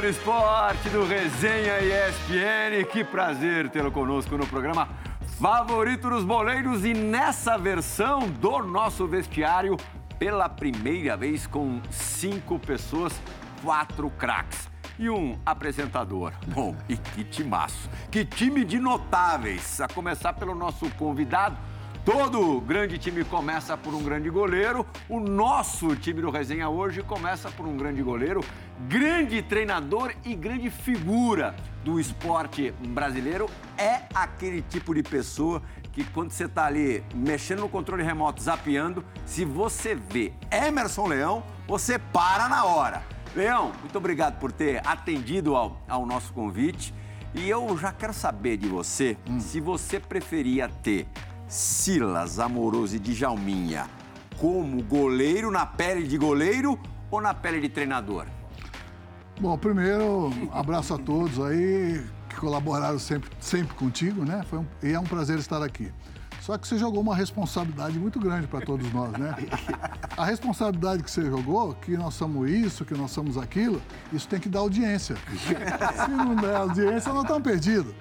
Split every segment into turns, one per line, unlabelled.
do esporte do Resenha ESPN. Que prazer tê-lo conosco no programa Favorito dos Boleiros e nessa versão do nosso vestiário, pela primeira vez com cinco pessoas, quatro craques e um apresentador. Bom, e que timaço, que time de notáveis, a começar pelo nosso convidado, Todo grande time começa por um grande goleiro. O nosso time do Resenha hoje começa por um grande goleiro, grande treinador e grande figura do esporte brasileiro. É aquele tipo de pessoa que quando você está ali mexendo no controle remoto, zapeando, se você vê Emerson Leão, você para na hora. Leão, muito obrigado por ter atendido ao, ao nosso convite. E eu já quero saber de você hum. se você preferia ter Silas Amoroso e Djalminha como goleiro na pele de goleiro ou na pele de treinador?
Bom, primeiro, abraço a todos aí que colaboraram sempre, sempre contigo, né? Foi um, e é um prazer estar aqui. Só que você jogou uma responsabilidade muito grande para todos nós, né? A responsabilidade que você jogou, que nós somos isso, que nós somos aquilo, isso tem que dar audiência. Se não der audiência, nós estamos perdidos.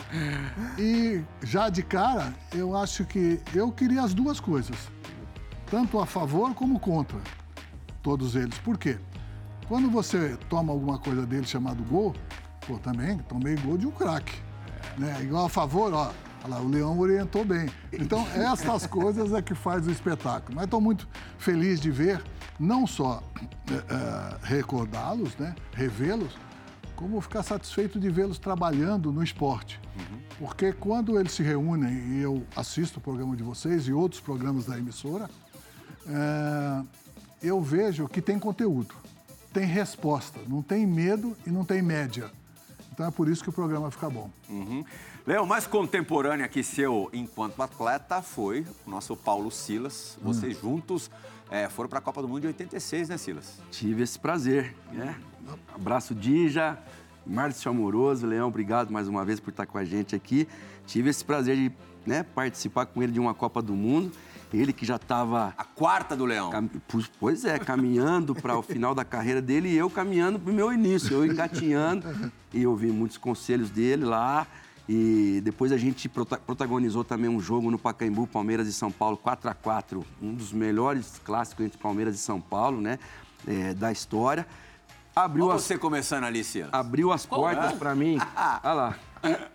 E já de cara, eu acho que eu queria as duas coisas, tanto a favor como contra todos eles. Por quê? Quando você toma alguma coisa dele chamado gol, pô, também tomei gol de um craque. Né? Igual a favor, ó, Olha lá, o Leão orientou bem. Então, essas coisas é que faz o espetáculo. Mas estou muito feliz de ver, não só é, é, recordá-los, né, revê-los, como ficar satisfeito de vê-los trabalhando no esporte. Uhum. Porque quando eles se reúnem, e eu assisto o programa de vocês e outros programas da emissora, é, eu vejo que tem conteúdo, tem resposta, não tem medo e não tem média. Então é por isso que o programa fica bom.
Uhum. Léo, mais contemporâneo aqui seu enquanto atleta foi o nosso Paulo Silas. Vocês hum. juntos é, foram para a Copa do Mundo de 86, né, Silas?
Tive esse prazer. Né? Abraço, Dija, Márcio Amoroso. Leão, obrigado mais uma vez por estar com a gente aqui. Tive esse prazer de né, participar com ele de uma Copa do Mundo. Ele que já estava.
A quarta do Leão. Cam...
Pois é, caminhando para o final da carreira dele e eu caminhando para o meu início, eu engatinhando. e eu vi muitos conselhos dele lá. E depois a gente protagonizou também um jogo no Pacaembu, Palmeiras e São Paulo, 4 a 4 um dos melhores clássicos entre Palmeiras e São Paulo, né? É, da história.
Abriu Olha as... você começando ali, Cielo.
Abriu as portas é? para mim. Olha lá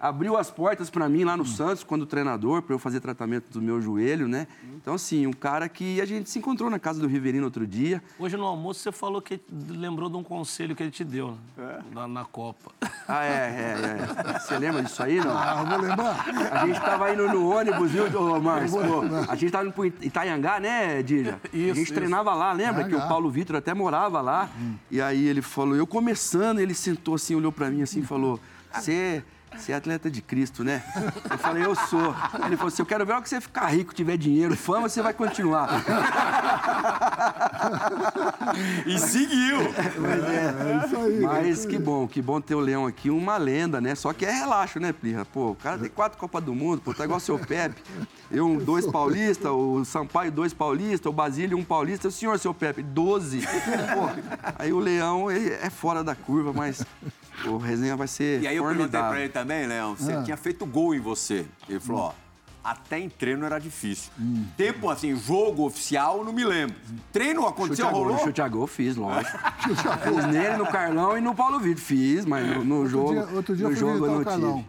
abriu as portas para mim lá no Santos, quando treinador, para eu fazer tratamento do meu joelho, né? Então, assim, um cara que a gente se encontrou na casa do Riverino outro dia.
Hoje no almoço você falou que lembrou de um conselho que ele te deu é. na, na, Copa.
Ah, é, é, é. Você lembra disso aí, não?
Ah, eu vou lembrar.
A gente tava indo no ônibus, viu, Márcio? A gente tava indo pro Itaiangá, né, Dija? Isso, A gente isso. treinava lá, lembra? Itaiangá. Que o Paulo Vitor até morava lá. Hum. E aí ele falou, eu começando, ele sentou assim, olhou para mim assim e falou, você... Você é atleta de Cristo, né? Eu falei, eu sou. Ele falou assim: eu quero ver a que você ficar rico, tiver dinheiro, fama, você vai continuar.
e seguiu!
Mas, é, é isso aí. Mas que bom, que bom ter o Leão aqui, uma lenda, né? Só que é relaxo, né, Plirra? Pô, o cara tem quatro Copas do Mundo, pô, tá igual o seu Pepe. Eu, dois paulistas, o Sampaio, dois paulistas, o Basílio, um paulista. O senhor, seu Pepe, doze. Pô, aí o Leão é fora da curva, mas o resenha vai ser.
E aí eu perguntei pra ele também, Leão, você ah. tinha feito gol em você. Ele falou, ó. Até em treino era difícil. Hum. Tempo assim, jogo oficial, não me lembro. Treino aconteceu, chute rolou?
Gol, chute a gol, fiz, lógico. fiz nele, no Carlão e no Paulo Vitor. Fiz, mas no, no outro jogo.
Dia, outro dia no jogo eu não Carlão.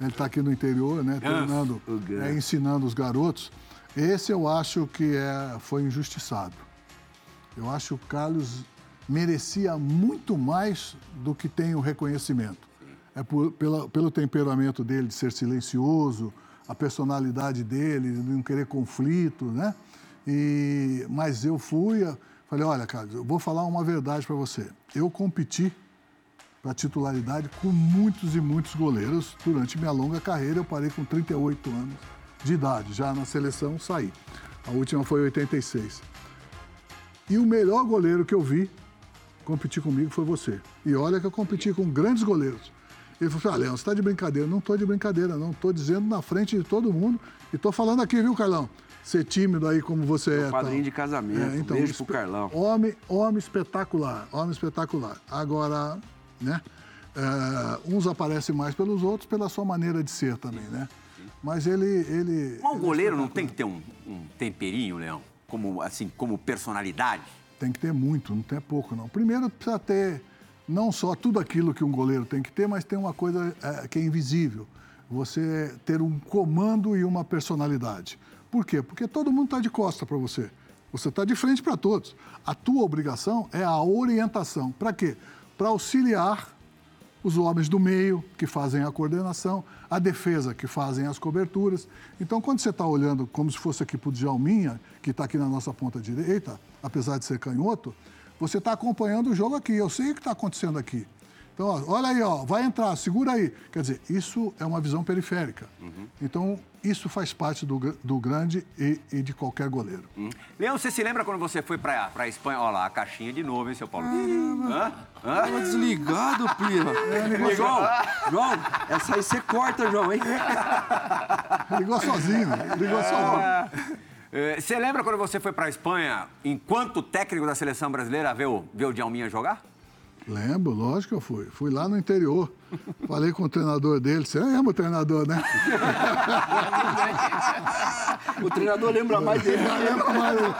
Ele está aqui no interior, né? Treinando, é, ensinando os garotos. Esse eu acho que é, foi injustiçado. Eu acho que o Carlos merecia muito mais do que tem o reconhecimento. É por, pela, pelo temperamento dele de ser silencioso, a personalidade dele, de não querer conflito, né? E, mas eu fui, falei, olha, Carlos, eu vou falar uma verdade para você. Eu competi para titularidade com muitos e muitos goleiros durante minha longa carreira. Eu parei com 38 anos de idade, já na seleção saí. A última foi 86. E o melhor goleiro que eu vi competir comigo foi você. E olha que eu competi com grandes goleiros. Ele falou assim, ah, Leão, você está de brincadeira. Não estou de brincadeira, não. Estou dizendo na frente de todo mundo. E estou falando aqui, viu, Carlão? Ser tímido aí como você Meu é.
Padrinho tal. de casamento. É, então, Beijo pro Carlão.
Homem, homem espetacular. Homem espetacular. Agora, né? É, uns aparecem mais pelos outros pela sua maneira de ser também, né? Mas ele... ele
Mas o
é
goleiro não tem que ter um, um temperinho, Leão? Como, assim, como personalidade?
Tem que ter muito, não tem pouco, não. Primeiro, precisa ter não só tudo aquilo que um goleiro tem que ter, mas tem uma coisa é, que é invisível. Você ter um comando e uma personalidade. Por quê? Porque todo mundo está de costa para você. Você está de frente para todos. A tua obrigação é a orientação. Para quê? Para auxiliar os homens do meio, que fazem a coordenação, a defesa, que fazem as coberturas. Então, quando você está olhando como se fosse aqui para o Djalminha, que está aqui na nossa ponta direita, apesar de ser canhoto, você está acompanhando o jogo aqui. Eu sei o que está acontecendo aqui. Então, ó, olha aí, ó, vai entrar, segura aí. Quer dizer, isso é uma visão periférica. Então, isso faz parte do, do grande e, e de qualquer goleiro.
Hum. Leão, você se lembra quando você foi pra, pra Espanha? Olha lá, a caixinha de novo, hein, seu Paulo? Hã? Hã?
Tava desligado, Pirra. Ô, João, João, essa aí você corta, João, hein?
Ligou sozinho, ligou sozinho.
Eh, Você lembra quando você foi pra Espanha, enquanto técnico da seleção brasileira, ver o, ver o Djalminha jogar?
Lembro, lógico que eu fui. Fui lá no interior. Falei com o treinador dele. Você lembra o treinador, né?
O treinador lembra mais dele.
Eu mas eu-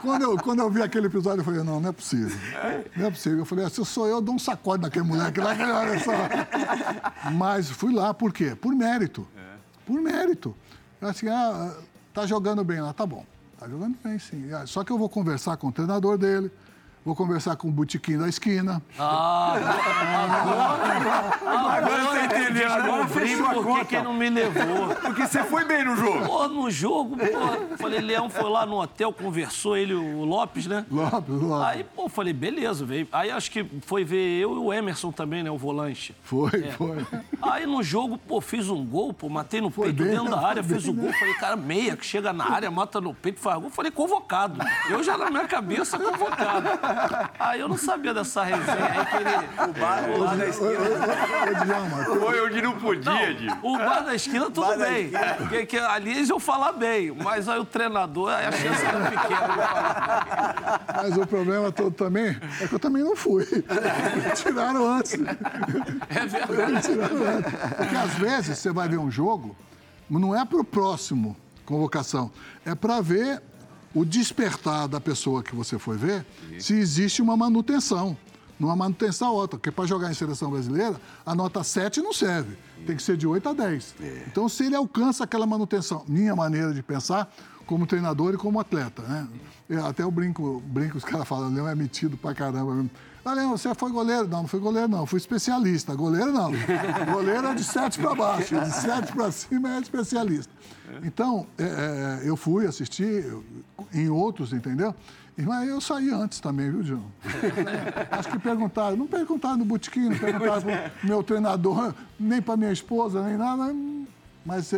quando, eu, quando eu vi aquele episódio, eu falei, não, não é possível. Não é possível. Eu falei, se sou eu, eu dou um sacode naquele moleque lá, olha só. Mas fui lá, por quê? Por mérito. Por mérito. Eu assim, ah, tá jogando bem lá, tá bom. Tá jogando bem, sim. Ah, Só que eu vou conversar com o treinador dele, vou conversar com o botiquim da esquina.
Agora você entendeu,
Agora eu
fechou a
por que
conta.
que não me levou.
Porque você foi bem no jogo.
Pô, no jogo, pô, falei, Leão foi lá no hotel, conversou, ele, o Lopes, né?
Lopes, Lopes.
Aí, pô, falei, beleza, veio. Aí acho que foi ver eu e o Emerson também, né, o volante.
Foi,
É.
foi.
Aí no jogo, pô, fiz um gol, pô, matei no
Foi
peito
bem,
dentro da área,
bem,
fiz o gol.
né?
Falei, cara, meia, que chega na área, mata no peito, faz gol. Falei, convocado. Eu já na minha cabeça, convocado. Aí eu não sabia dessa resenha. Aí que ele.
O bar, o bar da esquina.
Foi onde não podia, Di.
O bar da esquina, tudo
Bar
bem. Porque que ali eles iam falar bem. Mas aí o treinador, aí a chance era pequena.
Mas o problema todo também é que eu também não fui. Me tiraram antes.
É verdade.
Me tiraram antes. Porque às vezes você vai ver um jogo, não é para o próximo convocação, é para ver o despertar da pessoa que você foi ver, se existe uma manutenção. Numa manutenção outra, porque para jogar em seleção brasileira, a nota 7 não serve. Tem que ser de 8 a 10. Então, se ele alcança aquela manutenção, minha maneira de pensar, como treinador e como atleta, né? Eu, até eu brinco, brinco, os caras falam, Leão é metido pra caramba mesmo. Ah, Leão, você foi goleiro? Não, não fui goleiro, não. Fui especialista. Goleiro, não. goleiro é de 7 para baixo. De 7 para cima é especialista. Então, é, é, eu fui assistir em outros, entendeu? Mas eu saí antes também, viu, João? Acho que perguntaram. Não perguntaram no botequim, não perguntaram pro meu treinador, nem para minha esposa, nem nada. Mas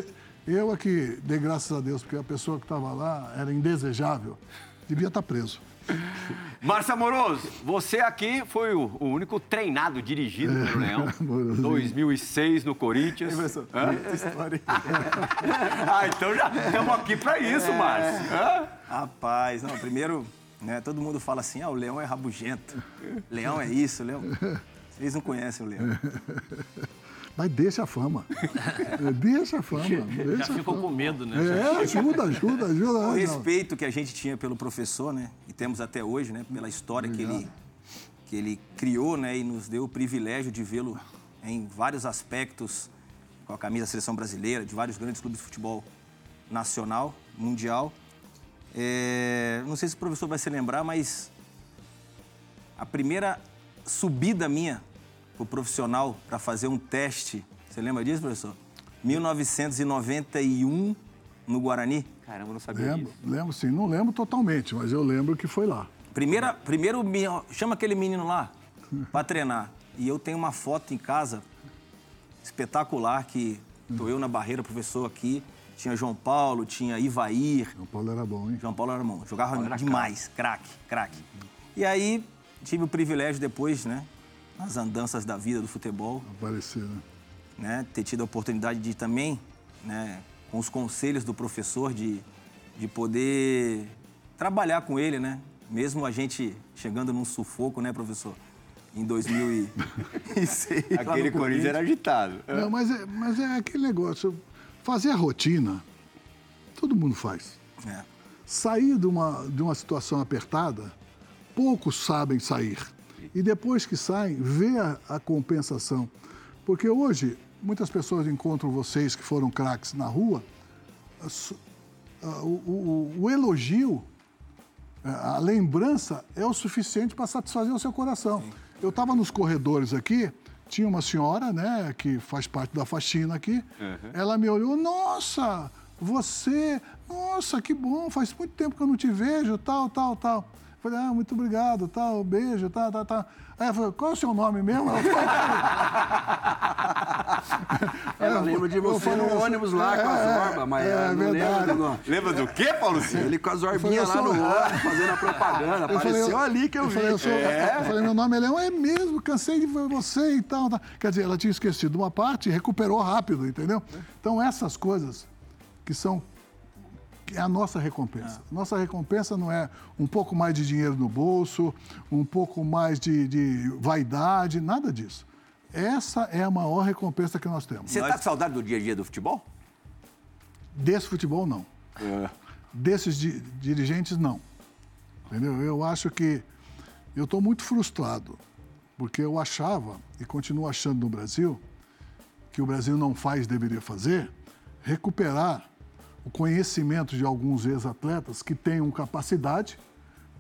é, eu aqui dei graças a Deus, porque a pessoa que estava lá era indesejável. Devia estar preso.
Márcio Amoroso, você aqui foi o, o único treinado, dirigido pelo Leão.
Amoroso.
2006 no Corinthians.
Professor, muita história.
Ah, então já estamos aqui para isso, Márcio. Hã?
Rapaz, não, primeiro, né, todo mundo fala assim, ah, o leão é rabugento. Leão é isso, leão... Vocês não conhecem o leão.
Mas deixa a fama. É, deixa a fama. Deixa
Já
a
ficou
fama.
com medo, né?
É, ajuda, ajuda, ajuda.
O respeito que a gente tinha pelo professor, né, e temos até hoje, né, pela história que ele, que ele criou, né, e nos deu o privilégio de vê-lo em vários aspectos com a camisa da seleção brasileira, de vários grandes clubes de futebol nacional, mundial. É, não sei se o professor vai se lembrar, mas a primeira subida minha pro profissional para fazer um teste, você lembra disso, professor? 1991 no Guarani.
Caramba, eu não sabia
Lembro,
disso.
lembro sim. Não lembro totalmente, mas eu lembro que foi lá.
Primeira, primeiro, me- chama aquele menino lá para treinar. E eu tenho uma foto em casa espetacular que tô eu na barreira, professor aqui. Tinha João Paulo, tinha Ivair.
João Paulo era bom, hein?
João Paulo era bom, jogava demais, craque, craque. E aí tive o privilégio depois, né, nas andanças da vida do futebol,
Aparecer, né?
né, ter tido a oportunidade de também, né, com os conselhos do professor, de, de poder trabalhar com ele, né? Mesmo a gente chegando num sufoco, né, professor? em 2006.
Aquele Corinthians era agitado.
Não, mas, é, mas é aquele negócio. Fazer a rotina, todo mundo faz.
É.
Sair de uma, de uma situação apertada, poucos sabem sair. E depois que saem, vê a, a compensação. Porque hoje, muitas pessoas encontram vocês que foram craques na rua, o, o, o elogio, a lembrança é o suficiente para satisfazer o seu coração. Sim. Eu estava nos corredores aqui, tinha uma senhora, né, que faz parte da faxina aqui. Uhum. Ela me olhou, nossa, você, nossa, que bom, faz muito tempo que eu não te vejo, tal, tal, tal. Falei, ah, muito obrigado, tal, beijo, tal, tal, tal. Aí ela falou, qual é o seu nome mesmo? Ela,
ela lembra de você no ônibus lá é, com a zorba, mas é, não verdade. lembra
do Lembra do quê, Paulo Ciro?
Ele com a zorbinha lá no ônibus, fazendo a propaganda. Eu Apareceu falei, ali que eu, eu vi.
Falei, eu, sou, é. eu falei, meu nome é Leão, é mesmo, cansei de ver você e tal, tal. Quer dizer, ela tinha esquecido uma parte e recuperou rápido, entendeu? Então, essas coisas que são é a nossa recompensa. É. Nossa recompensa não é um pouco mais de dinheiro no bolso, um pouco mais de, de vaidade, nada disso. Essa é a maior recompensa que nós temos.
Você está com saudade do dia a dia do futebol?
Desse futebol, não. É. Desses di dirigentes, não. Entendeu? Eu acho que eu estou muito frustrado, porque eu achava, e continuo achando no Brasil, que o Brasil não faz, deveria fazer, recuperar o conhecimento de alguns ex-atletas que tenham capacidade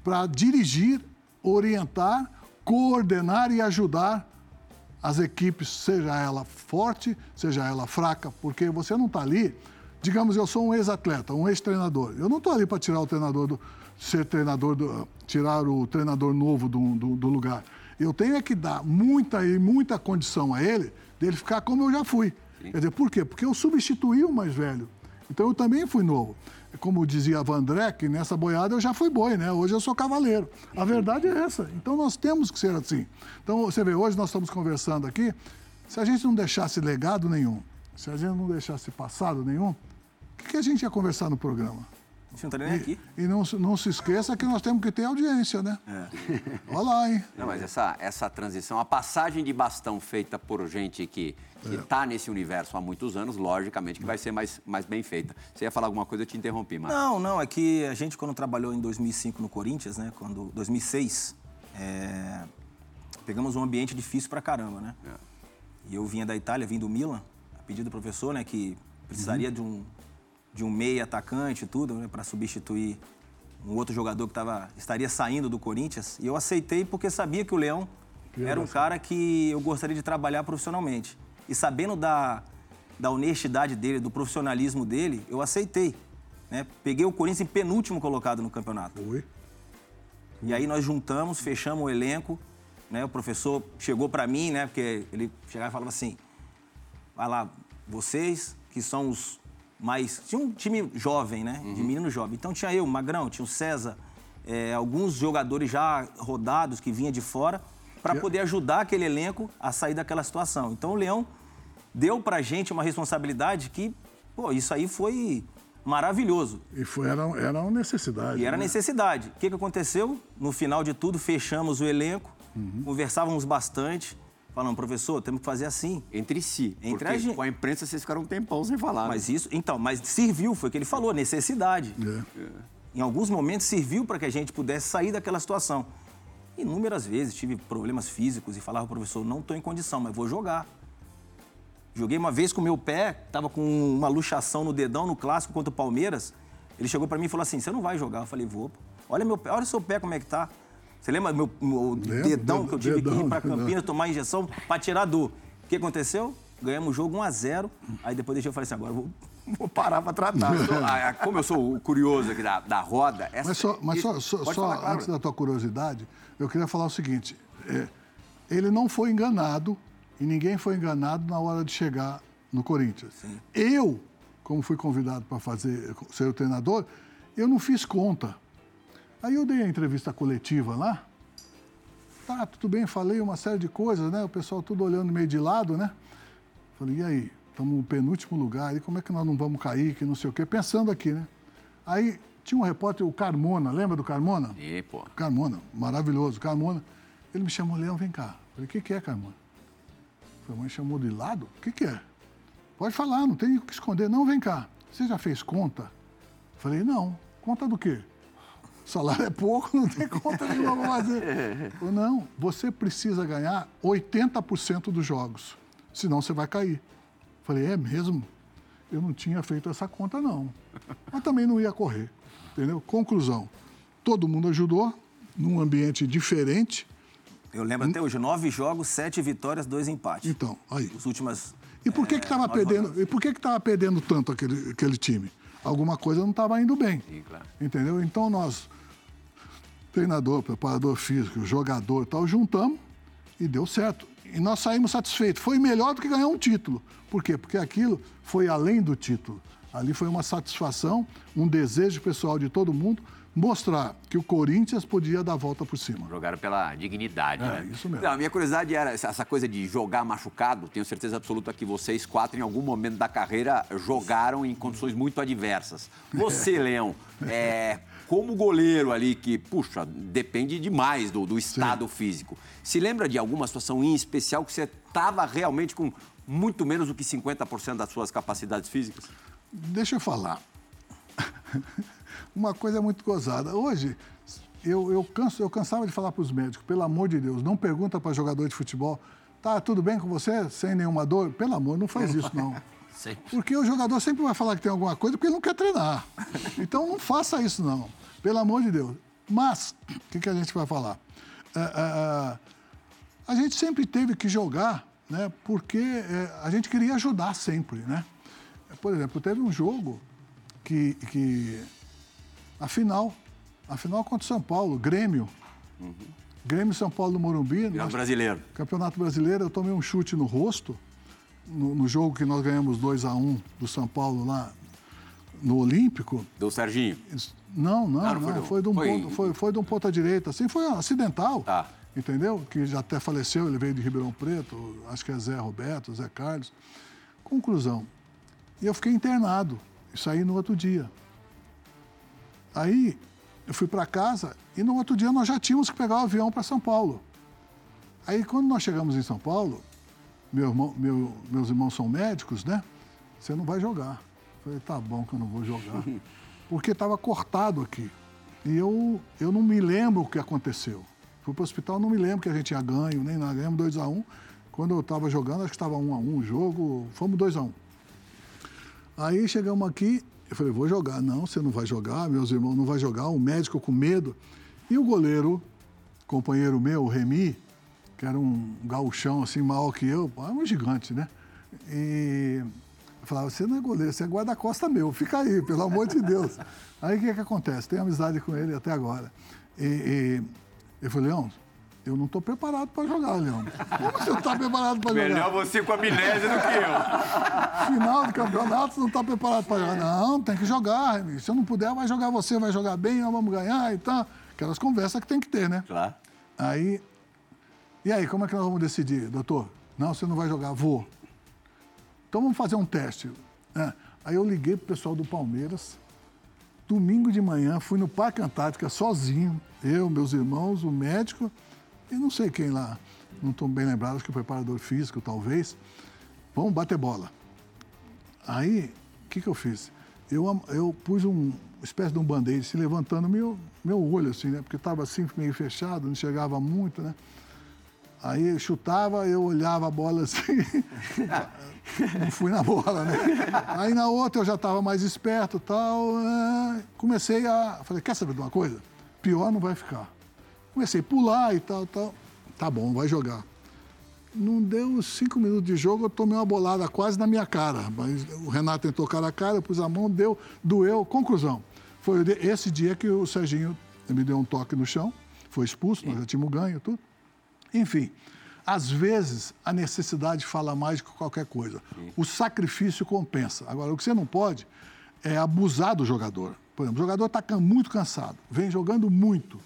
para dirigir, orientar, coordenar e ajudar as equipes, seja ela forte, seja ela fraca, porque você não está ali. Digamos, eu sou um ex-atleta, um ex-treinador. Eu não estou ali para tirar o treinador do, ser treinador, do, tirar o treinador novo do, do, do, lugar. Eu tenho é que dar muita e muita condição a ele dele ficar como eu já fui. Sim. Quer dizer, por quê? Porque eu substituí o mais velho. Então eu também fui novo. Como dizia Vandré, que nessa boiada eu já fui boi, né? Hoje eu sou cavaleiro. A verdade é essa. Então nós temos que ser assim. Então você vê, hoje nós estamos conversando aqui. Se a gente não deixasse legado nenhum, se a gente não deixasse passado nenhum, o que, que a gente ia conversar no programa?
gente não tá nem aqui.
E não, não se esqueça que nós temos que ter audiência, né? É. Olha lá, hein?
Não, mas essa, essa transição, a passagem de bastão feita por gente que está é. nesse universo há muitos anos, logicamente que vai ser mais, mais bem feita. Você ia falar alguma coisa, eu te interrompi, mas...
Não, não, é que a gente quando trabalhou em 2005 no Corinthians, né, quando 2006, é, pegamos um ambiente difícil pra caramba, né? É. E eu vinha da Itália, vim do Milan, a pedido do professor, né, que precisaria uhum. de um de um meia atacante e tudo, né, para substituir um outro jogador que tava, estaria saindo do Corinthians. E eu aceitei porque sabia que o Leão era um cara que eu gostaria de trabalhar profissionalmente. E sabendo da, da honestidade dele, do profissionalismo dele, eu aceitei. Né? Peguei o Corinthians em penúltimo colocado no campeonato.
Oi.
E aí nós juntamos, fechamos o elenco. Né? O professor chegou para mim, né? Porque ele chegava e falava assim: vai lá, vocês que são os mas tinha um time jovem, né? Uhum. De menino jovem. Então tinha eu, Magrão, tinha o César, é, alguns jogadores já rodados que vinha de fora para poder ajudar aquele elenco a sair daquela situação. Então o Leão deu pra gente uma responsabilidade que, pô, isso aí foi maravilhoso.
E foi, era, era uma necessidade.
E era
né?
necessidade. O que, que aconteceu? No final de tudo, fechamos o elenco, uhum. conversávamos bastante falando, professor, temos que fazer assim.
Entre si. Entre a gente. Com a imprensa vocês ficaram um tempão sem falar.
Mas né? isso, então, mas serviu, foi o que ele falou, necessidade. É. É. Em alguns momentos serviu para que a gente pudesse sair daquela situação. Inúmeras vezes tive problemas físicos e falava, professor, não estou em condição, mas vou jogar. Joguei uma vez com o meu pé, estava com uma luxação no dedão no clássico contra o Palmeiras. Ele chegou para mim e falou assim: Você não vai jogar? Eu falei: Vou. Olha meu pé, olha o seu pé como é que tá. Você lembra meu, meu dedão que eu tive dedão, que ir para Campinas tomar injeção para tirar dor? O que aconteceu? Ganhamos o jogo 1 a 0 Aí depois deixei eu falei assim: agora vou, vou parar para tratar.
Ah, como eu sou curioso aqui da, da roda.
Essa, mas só, mas só, só, só falar, antes da tua curiosidade, eu queria falar o seguinte: é, ele não foi enganado e ninguém foi enganado na hora de chegar no Corinthians. Sim. Eu, como fui convidado para fazer ser o treinador, eu não fiz conta. Aí eu dei a entrevista coletiva lá. Tá, tudo bem, falei uma série de coisas, né? O pessoal tudo olhando meio de lado, né? Falei, e aí? Estamos no penúltimo lugar, e como é que nós não vamos cair, que não sei o quê? Pensando aqui, né? Aí tinha um repórter, o Carmona, lembra do Carmona?
E, pô.
Carmona, maravilhoso, Carmona. Ele me chamou, Leão, vem cá. Falei, o que, que é, Carmona? Falei, mãe chamou de lado? O que, que é? Pode falar, não tem o que esconder. Não, vem cá. Você já fez conta? Falei, não. Conta do quê? Salário é pouco, não tem conta nenhuma para fazer. Falei, não, você precisa ganhar 80% dos jogos, senão você vai cair. Falei, é mesmo? Eu não tinha feito essa conta, não. Mas também não ia correr, entendeu? Conclusão, todo mundo ajudou, num ambiente diferente.
Eu lembro até hoje, nove jogos, sete vitórias, dois empates.
Então, aí.
As últimas...
E por que que estava perdendo? E por que que estava perdendo tanto aquele, aquele time? Alguma coisa não estava indo bem.
Sim, claro.
Entendeu? Então nós, treinador, preparador físico, jogador e tal, juntamos e deu certo. E nós saímos satisfeitos. Foi melhor do que ganhar um título. Por quê? Porque aquilo foi além do título. Ali foi uma satisfação, um desejo pessoal de todo mundo mostrar que o Corinthians podia dar a volta por cima.
Jogaram pela dignidade,
É,
né?
isso mesmo.
Não, a minha curiosidade era essa coisa de jogar machucado. Tenho certeza absoluta que vocês quatro, em algum momento da carreira, jogaram em condições muito adversas. Você, Leão, é, como goleiro ali, que, puxa, depende demais do, do estado físico. Se lembra de alguma situação em especial que você estava realmente com muito menos do que 50% das suas capacidades físicas?
Deixa eu falar. Uma coisa muito gozada. Hoje, eu, eu, canso, eu cansava de falar para os médicos, pelo amor de Deus, não pergunta para jogador de futebol, tá tudo bem com você, sem nenhuma dor? Pelo amor, não faz isso, não.
Sempre.
Porque o jogador sempre vai falar que tem alguma coisa porque ele não quer treinar. Então não faça isso, não. Pelo amor de Deus. Mas, o que, que a gente vai falar? É, é, a gente sempre teve que jogar, né? Porque é, a gente queria ajudar sempre, né? Por exemplo, teve um jogo que, que a final, a final contra o São Paulo, Grêmio. Grêmio e São Paulo no Morumbi.
Campeonato
nós-
brasileiro.
Campeonato Brasileiro, eu tomei um chute no rosto, no, no jogo que nós ganhamos 2 a 1 do São Paulo lá no Olímpico.
Do Serginho.
Não, não,
Ah,
não.
não foi
Foi,
do-
de um
foi-
ponto, foi, foi de um ponta direita. Assim, foi acidental.
Tá.
Entendeu? Que já até faleceu, ele veio de Ribeirão Preto, acho que é Zé Roberto, Zé Carlos. Conclusão. E eu fiquei internado e saí no outro dia. Aí eu fui para casa e no outro dia nós já tínhamos que pegar o avião para São Paulo. Aí quando nós chegamos em São Paulo, meu irmão- meu- meus irmãos são médicos, né? Você não vai jogar. Eu falei, tá bom que eu não vou jogar. Porque estava cortado aqui. E eu, eu não me lembro o que aconteceu. Fui para o hospital, não me lembro que a gente tinha ganho, nem nada. Ganhamos 2x1. Quando eu estava jogando, acho que estava 1x1 o jogo, fomos 2x1. Aí chegamos aqui, eu falei, vou jogar. Não, você não vai jogar, meus irmãos não vai jogar, o médico com medo. E o goleiro, companheiro meu, o Remy, que era um gauchão assim, maior que eu, era um gigante, né? E eu falava, você não é goleiro, você é guarda-costa meu, fica aí, pelo amor de Deus. Aí o que, que acontece? Tenho amizade com ele até agora. E, e eu falei, Leão, eu não estou preparado para jogar, Leão. Como você não está preparado para jogar?
Melhor você com amnésia do que eu.
final do campeonato, você não está preparado para jogar. Não, tem que jogar. Se eu não puder, vai jogar você, vai jogar bem, nós vamos ganhar e tal. Aquelas conversas que tem que ter, né?
Claro.
Aí, e aí, como é que nós vamos decidir, doutor? Não, você não vai jogar, vou. Então vamos fazer um teste. É, Aí eu liguei pro pessoal do Palmeiras. Domingo de manhã, fui no Parque Antártica sozinho, eu, meus irmãos, o médico e não sei quem lá. Não estou bem lembrado, acho que o preparador físico, talvez. Vamos bater bola. Aí, o que, que eu fiz? Eu, eu pus um, uma espécie de um band-aid, se levantando meu, meu olho, assim, né? Porque estava assim, meio fechado, não chegava muito, né? Aí eu chutava, eu olhava a bola assim. não fui na bola, né? Aí na outra eu já estava mais esperto tal. é, Comecei a. Falei, quer saber de uma coisa? Pior não vai ficar. Comecei a pular e tal, tal. Tá bom, vai jogar. Não deu cinco minutos de jogo, eu tomei uma bolada quase na minha cara. Mas o Renato tentou cara a cara, eu pus a mão, deu, doeu. Conclusão. Foi esse dia que o Serginho me deu um toque no chão, foi expulso, nós já tínhamos ganho, tudo. Enfim, às vezes a necessidade fala mais que qualquer coisa. O sacrifício compensa. Agora, o que você não pode é abusar do jogador. Por exemplo, o jogador está muito cansado, vem jogando muito.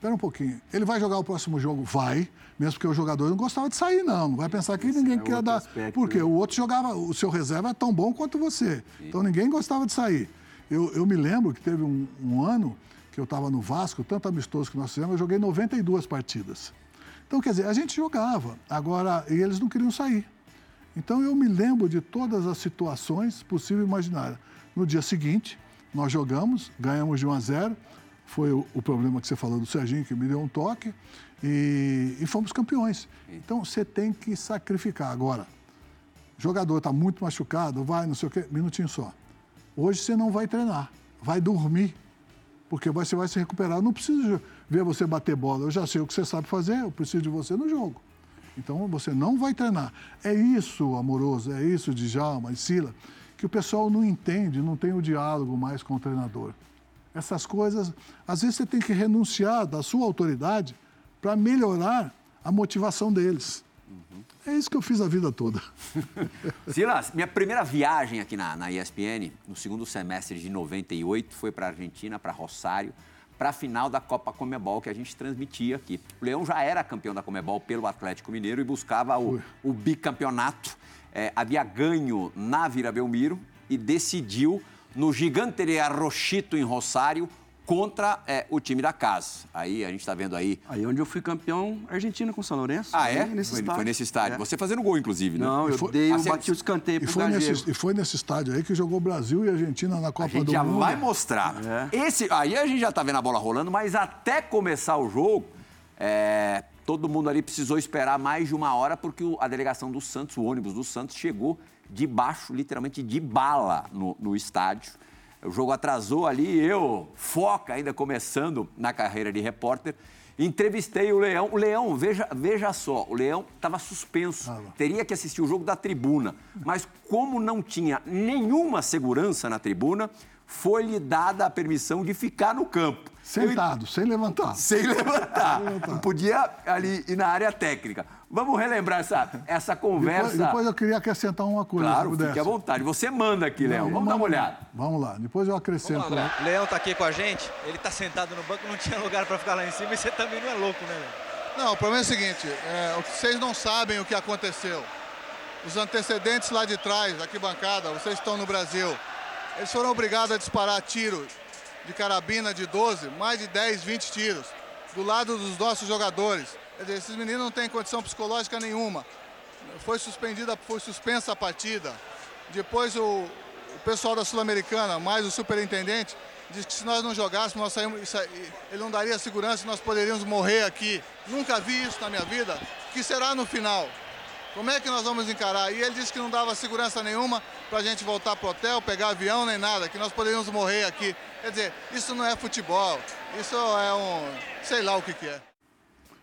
Espera um pouquinho. Ele vai jogar o próximo jogo? Vai, mesmo porque o jogador não gostava de sair, não. Vai pensar que ninguém quer
outro
dar.
aspecto,
Porque
né?
o outro jogava, o seu reserva é tão bom quanto você. Então ninguém gostava de sair. Eu, eu me lembro que teve um, um ano que eu estava no Vasco, tanto amistoso que nós fizemos, eu joguei 92 partidas. Então, quer dizer, a gente jogava, agora, e eles não queriam sair. Então, eu me lembro de todas as situações possíveis e imaginárias. No dia seguinte, nós jogamos, ganhamos de 1 a 0. Foi o, o problema que você falou do Serginho, que me deu um toque, e, e fomos campeões. Então, você tem que sacrificar. Agora, jogador está muito machucado, vai, não sei o quê, minutinho só. Hoje você não vai treinar, vai dormir, porque você vai se recuperar. Eu não preciso ver você bater bola, eu já sei o que você sabe fazer, eu preciso de você no jogo. Então você não vai treinar. É isso, amoroso, é isso, Djalma e Sila, que o pessoal não entende, não tem o diálogo mais com o treinador. Essas coisas, às vezes você tem que renunciar da sua autoridade para melhorar a motivação deles. Uhum. É isso que eu fiz a vida toda.
Silas, minha primeira viagem aqui na, na ESPN, no segundo semestre de 98, foi para a Argentina, para Rosário, para a final da Copa Comebol que a gente transmitia aqui. O Leão já era campeão da Comebol pelo Atlético Mineiro e buscava o, o bicampeonato é, havia ganho na Vila Belmiro e decidiu no Gigante Arrochito em Rosário contra é, o time da casa. Aí a gente está vendo aí.
Aí onde eu fui campeão argentino com o São Lourenço.
Ah, é? Nesse foi, foi, nesse estádio. É. Você fazendo gol, inclusive, né?
Não, eu foi, dei, eu bati o escanteio pro
foi nesse, E foi nesse estádio aí que jogou Brasil e Argentina na Copa do Mundo. A gente já
vai mostrar. É. Esse, aí a gente já está vendo a bola rolando, mas até começar o jogo, é, todo mundo ali precisou esperar mais de uma hora porque a delegação do Santos, o ônibus do Santos, chegou debaixo, literalmente de bala no, no estádio. O jogo atrasou ali, eu, foca, ainda começando na carreira de repórter, entrevistei o Leão. O Leão, veja, veja só, o Leão estava suspenso, ah, teria que assistir o jogo da tribuna. Mas como não tinha nenhuma segurança na tribuna, foi-lhe dada a permissão de ficar no campo.
Sentado, Eu... sem levantar.
Sem levantar. sem levantar. Não podia ali ir na área técnica. Vamos relembrar essa, essa conversa.
Depois, depois eu queria acrescentar uma coisa.
Claro, fique à vontade. Você manda aqui, Léo. Vamos dar uma olhada.
Vamos lá, depois eu acrescento. Lá,
o Leão está aqui com a gente, ele está sentado no banco, não tinha lugar para ficar lá em cima e você também não é louco, né, Léo?
Não, o problema é o seguinte, é, vocês não sabem o que aconteceu. Os antecedentes lá de trás, aqui bancada, vocês estão no Brasil. Eles foram obrigados a disparar tiros de carabina de 12, mais de 10, 20 tiros, do lado dos nossos jogadores. Dizer, esses meninos não têm condição psicológica nenhuma. Foi suspendida, foi suspensa a partida. Depois o, o pessoal da Sul-Americana, mais o superintendente, diz que se nós não jogássemos, nós saímos, ele não daria segurança nós poderíamos morrer aqui. Nunca vi isso na minha vida. O que será no final? Como é que nós vamos encarar? E ele disse que não dava segurança nenhuma para a gente voltar para o hotel, pegar avião nem nada, que nós poderíamos morrer aqui. Quer dizer, isso não é futebol, isso é um. sei lá o que, que é.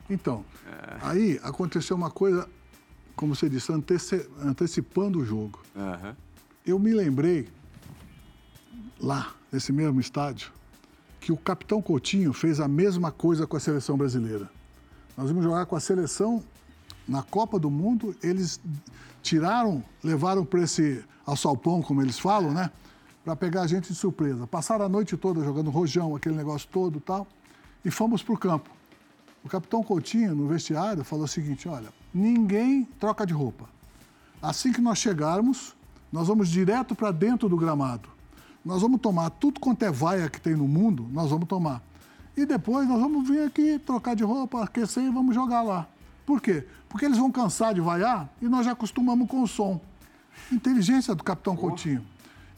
Então, é. aí aconteceu uma coisa, como você disse, anteci antecipando o jogo. Uhum. Eu me lembrei, lá, nesse mesmo estádio, que o capitão Coutinho fez a mesma coisa com a seleção brasileira. Nós vimos jogar com a seleção na Copa do Mundo, eles tiraram, levaram para esse alçapão, como eles falam, né? Para pegar a gente de surpresa. Passaram a noite toda jogando rojão, aquele negócio todo tal, e fomos para o campo. O capitão Coutinho, no vestiário, falou o seguinte: olha, ninguém troca de roupa. Assim que nós chegarmos, nós vamos direto para dentro do gramado. Nós vamos tomar tudo quanto é vaia que tem no mundo, nós vamos tomar. E depois nós vamos vir aqui trocar de roupa, aquecer e vamos jogar lá. Por quê? Porque eles vão cansar de vaiar e nós já acostumamos com o som. Inteligência do Capitão oh. Coutinho.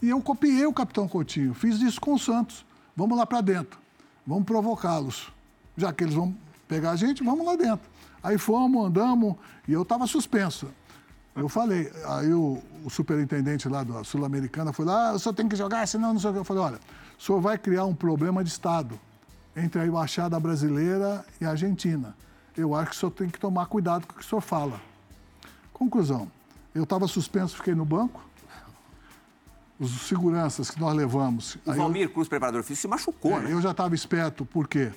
E eu copiei o Capitão Coutinho, fiz isso com o Santos. Vamos lá para dentro, vamos provocá-los. Já que eles vão pegar a gente, vamos lá dentro. Aí fomos, andamos, e eu estava suspenso. Eu falei, aí o, o superintendente lá da Sul-Americana foi lá, ah, o senhor tem que jogar, senão não sei o que. Eu falei, olha, o senhor vai criar um problema de Estado entre a embaixada brasileira e a Argentina eu acho que o senhor tem que tomar cuidado com o que o senhor fala. Conclusão, eu estava suspenso, fiquei no banco. Os seguranças que nós levamos.
O Valmir eu, Cruz, preparador físico, se machucou, é, né?
Eu já estava esperto, por quê?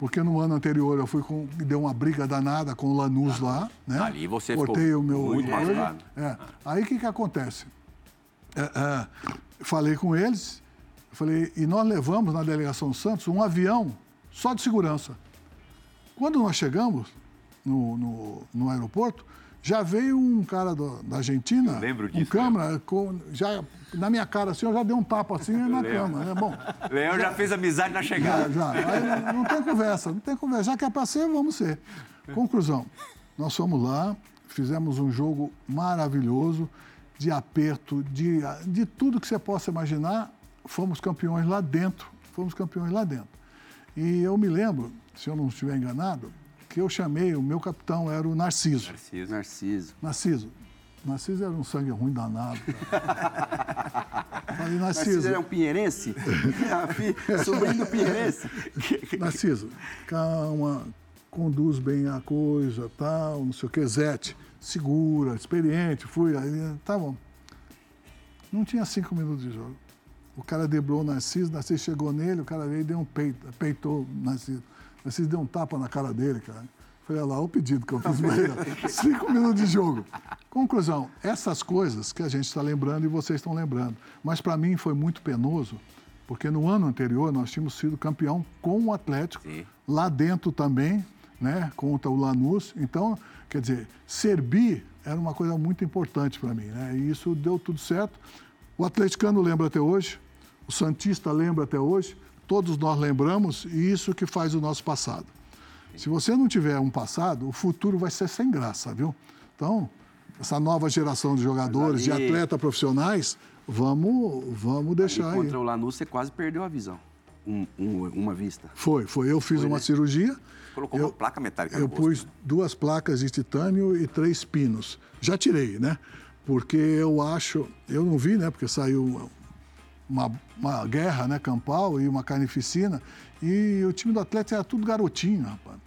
Porque no ano anterior eu fui com. deu uma briga danada com o Lanús ah, lá, né?
Ali você
Cortei
ficou
o meu.
Muito machucado.
É. Aí o que, que acontece? É, é, falei com eles, falei, e nós levamos na delegação Santos um avião só de segurança. Quando nós chegamos no, no, no aeroporto, Já veio um cara do, da Argentina,
Eu lembro disso,
um câmera, com, já, na minha cara assim, eu já dei um tapa assim na cama, né? Bom,
Leão já fez amizade na
já,
chegada.
já. Aí não, não tem conversa, não tem conversa. Já que é para ser, vamos ser. Conclusão, nós fomos lá, fizemos um jogo maravilhoso, de aperto, de, de tudo que você possa imaginar, fomos campeões lá dentro, fomos campeões lá dentro. E eu me lembro, se eu não estiver enganado, que eu chamei, o meu capitão era o Narciso.
Narciso.
Narciso.
Narciso. Narciso era um sangue ruim danado. Falei,
Narciso
Narciso,
é um pinheirense? Ah, Sobrinho do pinheirense?
Narciso, calma, conduz bem a coisa, tal, não sei o que, Zete, segura, experiente, fui, aí, tá bom. Não tinha cinco minutos de jogo. O cara debrou o Narciso, Narciso chegou nele, o cara veio e deu um peito, peitou o Narciso. Narciso deu um tapa na cara dele, cara. Olha lá, o pedido que eu fiz. Cinco minutos de jogo. Conclusão, essas coisas que a gente está lembrando e vocês estão lembrando. Mas para mim foi muito penoso, porque no ano anterior nós tínhamos sido campeão com o Atlético,
Sim.
lá dentro também, né, contra o Lanús. Então, quer dizer, servir era uma coisa muito importante para mim, né? E isso deu tudo certo. O atleticano lembra até hoje, o santista lembra até hoje, todos nós lembramos e isso que faz o nosso passado. Se você não tiver um passado, o futuro vai ser sem graça, viu? Então, essa nova geração de jogadores, de
ali-
atletas profissionais, vamos, vamos deixar aí.
contra o Lanús, você quase perdeu a visão. Um- um- uma vista.
Foi, foi. Eu fiz uma cirurgia.
Colocou
eu,
uma placa metálica
Eu
rosto,
pus duas placas de titânio e três pinos. Já tirei, né? Porque eu acho, eu não vi, né? Porque saiu uma, uma guerra, né? Campal e uma carnificina. E o time do Atlético era tudo garotinho, rapaz.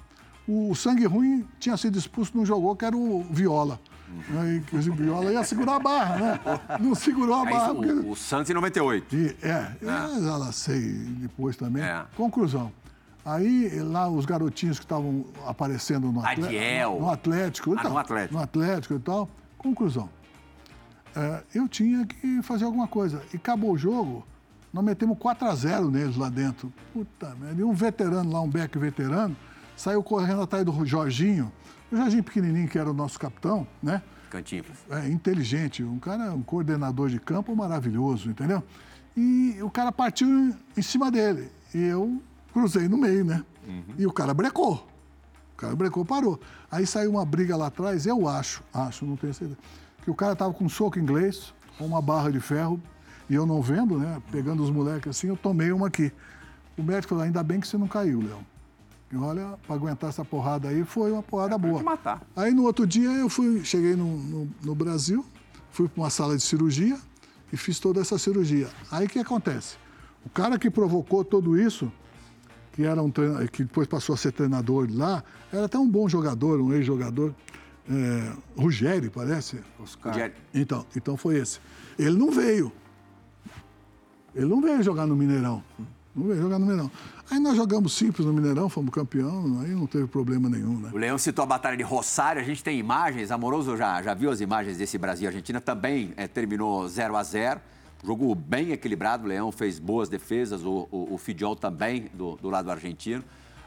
O, sangue ruim tinha sido expulso, não jogou, que era o Viola. Né, e o Viola ia segurar a barra, né? Não segurou a
É
barra.
isso,
porque-
o, o Santos em 98.
e, é, eu já lacei depois também.
É.
Conclusão. Aí, lá, os garotinhos que estavam aparecendo no,
Adiel.
no Atlético.
Ah,
tal,
no Atlético.
No Atlético e tal. Conclusão. É, eu tinha que fazer alguma coisa. E acabou o jogo, nós metemos 4 a 0 neles lá dentro. Puta merda. E um veterano lá, um Beck veterano, saiu correndo atrás do Jorginho. O Jorginho pequenininho, que era o nosso capitão, né?
Cantinho.
é, inteligente, um cara, um coordenador de campo maravilhoso, entendeu? E o cara partiu em, cima dele. E eu cruzei no meio, né? E o cara brecou. O cara brecou, parou. Aí saiu uma briga lá atrás, eu acho, acho, não tenho certeza, que o cara tava com um soco inglês, com uma barra de ferro, e eu não vendo, né? Pegando os moleques assim, eu tomei uma aqui. O médico falou, ainda bem que você não caiu, Leão. E olha, para aguentar essa porrada aí, foi uma porrada boa.
te matar.
Aí no outro dia eu fui, cheguei no, no, no Brasil, fui para uma sala de cirurgia e fiz toda essa cirurgia. Aí o que acontece? O cara que provocou tudo isso, que era um treina- que depois passou a ser treinador lá, era até um bom jogador, um ex-jogador, é, Ruggeri, parece.
Oscar.
Então, então foi esse. Ele não veio. Ele não veio jogar no Mineirão. Não veio jogar no Mineirão. Aí nós jogamos simples no Mineirão, fomos campeão, aí não teve problema nenhum, né?
O Leão citou a Batalha de Rosário, a gente tem imagens. Amoroso já, já viu as imagens desse Brasil e Argentina, também eh, terminou 0 a 0 Jogo bem equilibrado, o Leão fez boas defesas, o, o, o Fidjol também do, do lado argentino.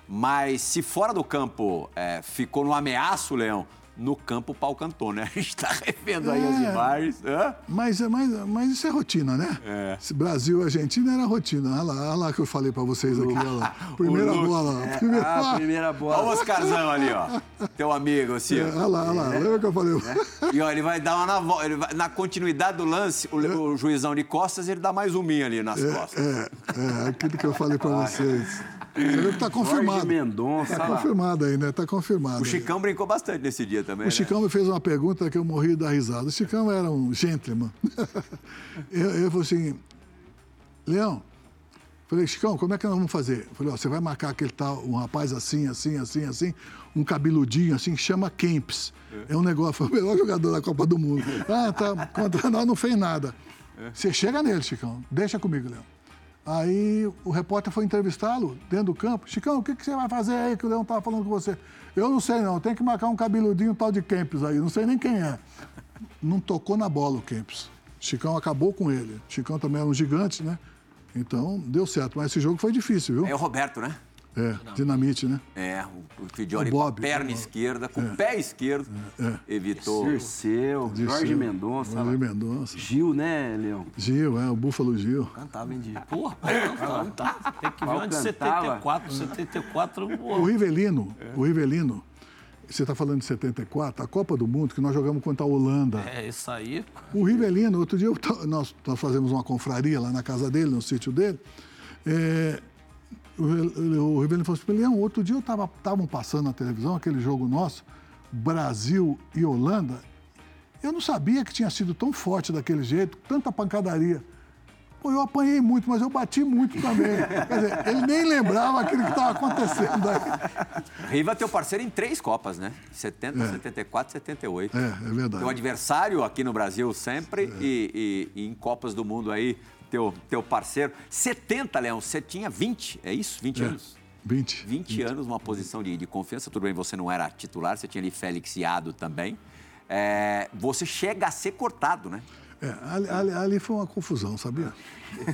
Mas se fora do campo eh, ficou no ameaço, Leão, no campo cantou, né? A gente está revendo aí as
É.
imagens. Hã?
Mas, mas, mas isso é rotina, né?
É.
Brasil e Argentina era rotina. Olha lá, olha lá que eu falei pra vocês aqui. Olha lá. Primeira bola. Primeira,
Ah, primeira
Olha o
bola.
Oscarzão ali, ó. Teu amigo, assim. ó.
olha lá, olha lá. Lembra que eu falei?
E ó, ele vai dar uma na, ele vai- na continuidade do lance, o, o juizão de costas, ele dá mais um minho ali nas costas.
É, é, aquilo que eu falei pra vocês. Você viu que tá confirmado.
Jorge Mendonça.
Tá confirmado aí, né? Tá confirmado.
O
aí.
Chicão brincou bastante nesse dia também.
O
né?
Chicão me fez uma pergunta que eu morri da risada. O Chicão era um gentleman. eu, eu falei assim, Leão, falei, Chicão, como é que nós vamos fazer? Eu falei, ó, você vai marcar aquele tal, um rapaz assim, assim, assim, assim, um cabeludinho assim, que chama Kempis. É um negócio, foi o melhor jogador da Copa do Mundo. Ah, tá, contra nós não fez nada. Você chega nele, Chicão, deixa comigo, Leão. Aí o repórter foi entrevistá-lo dentro do campo. Chicão, o que, que você vai fazer aí que o Leão estava falando com você? Eu não sei não, tem que marcar um cabeludinho tal de Kempis aí, não sei nem quem é. Não tocou na bola o Kempis. Chicão acabou com ele. Chicão também era um gigante, né? Então, deu certo. Mas esse jogo foi difícil, viu?
É o Roberto, né?
É, dinamite, né?
É, o Fidiori
O
com a
Bob,
perna
o-
esquerda, com o pé esquerdo, evitou.
Dirceu, Jorge Mendonça.
Jorge Mendonça.
Gil, né, Leão?
Gil, é, o Búfalo Gil.
Cantava, hein, Di? Porra, cantava. tá. Tem que ver
Qual
uma de
cantava?
74. 74,
O
porra.
Rivelino, o Rivelino, você está falando de 74, a Copa do Mundo, que nós jogamos contra a Holanda.
É, isso aí.
O Rivelino, outro dia eu nós, nós fazemos uma confraria lá na casa dele, no sítio dele. É, o, o Rivelino falou assim, Leão, outro dia eu estava estavam passando na televisão aquele jogo nosso, Brasil e Holanda. Eu não sabia que tinha sido tão forte daquele jeito, tanta pancadaria. Pô, eu apanhei muito, mas eu bati muito também. Quer dizer, ele nem lembrava aquilo que estava acontecendo aí.
Riva é teu parceiro em três Copas, né? 70, 74, 78.
É, é verdade.
Teu adversário aqui no Brasil sempre e, e- e em Copas do Mundo aí, teu, teu parceiro. 70, Leão, você tinha 20, é isso? 20 anos?
20.
20 anos, uma posição de, de confiança. Tudo bem, você não era titular, você tinha ali Félix e Ado também. É, você chega a ser cortado, né?
É, ali, ali- ali foi uma confusão, sabia?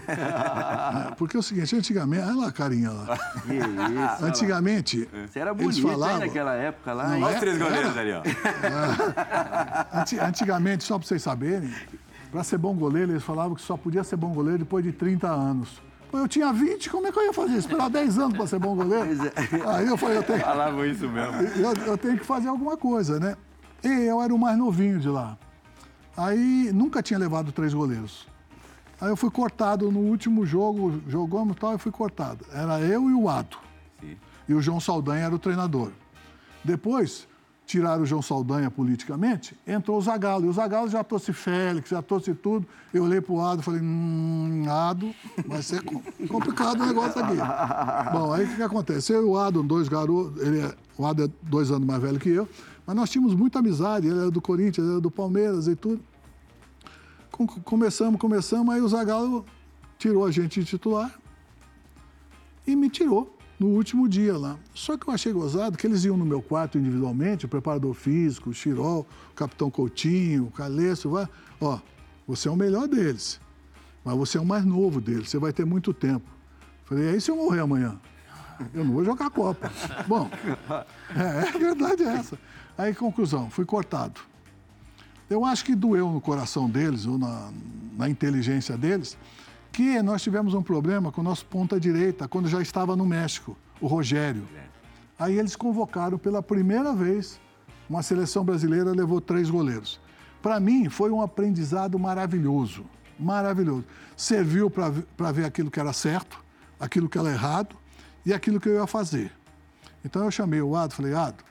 É, porque é o seguinte, antigamente. Olha lá a carinha lá.
Que isso.
Antigamente.
Você era bonito,
falavam-
naquela época lá.
Olha
é?
os três goleiros
Era.
ali, ó.
Anti- Antigamente, só para vocês saberem, para ser bom goleiro, eles falavam que só podia ser bom goleiro depois de 30 anos. Pô, eu tinha 20, como é que eu ia fazer? Esperar 10 anos para ser bom goleiro? Aí eu falei, eu tenho,
Falavam isso mesmo.
eu, eu tenho que fazer alguma coisa, né? E eu era o mais novinho de lá. Aí nunca tinha levado três goleiros. Aí eu fui cortado no último jogo, jogamos e tal, eu fui cortado. Era eu e o Ato. E o João Saldanha era o treinador. Depois, tiraram o João Saldanha politicamente, entrou o Zagallo. E o Zagallo já trouxe Félix, já trouxe tudo. Eu olhei pro Ado e falei, hum, Ado, vai ser com- complicado o negócio aqui. Bom, aí o que, acontece? Eu e o Ado, dois garotos, ele é, o Ado é dois anos mais velho que eu, mas nós tínhamos muita amizade, ele era do Corinthians, ele era do Palmeiras e tudo. Com- Começamos, começamos, aí o Zagallo tirou a gente de titular e me tirou no último dia lá. Só que eu achei gozado que eles iam no meu quarto individualmente, o preparador físico, o Chirol, o capitão Coutinho, o Caleço, vai, ó, você é o melhor deles, mas você é o mais novo deles, você vai ter muito tempo. Falei, aí se eu morrer amanhã? Eu não vou jogar Copa. Bom, é, a verdade é essa. Aí, conclusão, fui cortado. Eu acho que doeu no coração deles, ou na, na inteligência deles, que nós tivemos um problema com o nosso ponta direita, quando já estava no México, o Rogério. Aí eles convocaram pela primeira vez uma seleção brasileira, levou três goleiros. Para mim, foi um aprendizado maravilhoso, maravilhoso. Serviu para ver aquilo que era certo, aquilo que era errado e aquilo que eu ia fazer. Então eu chamei o Ado, falei, Ado,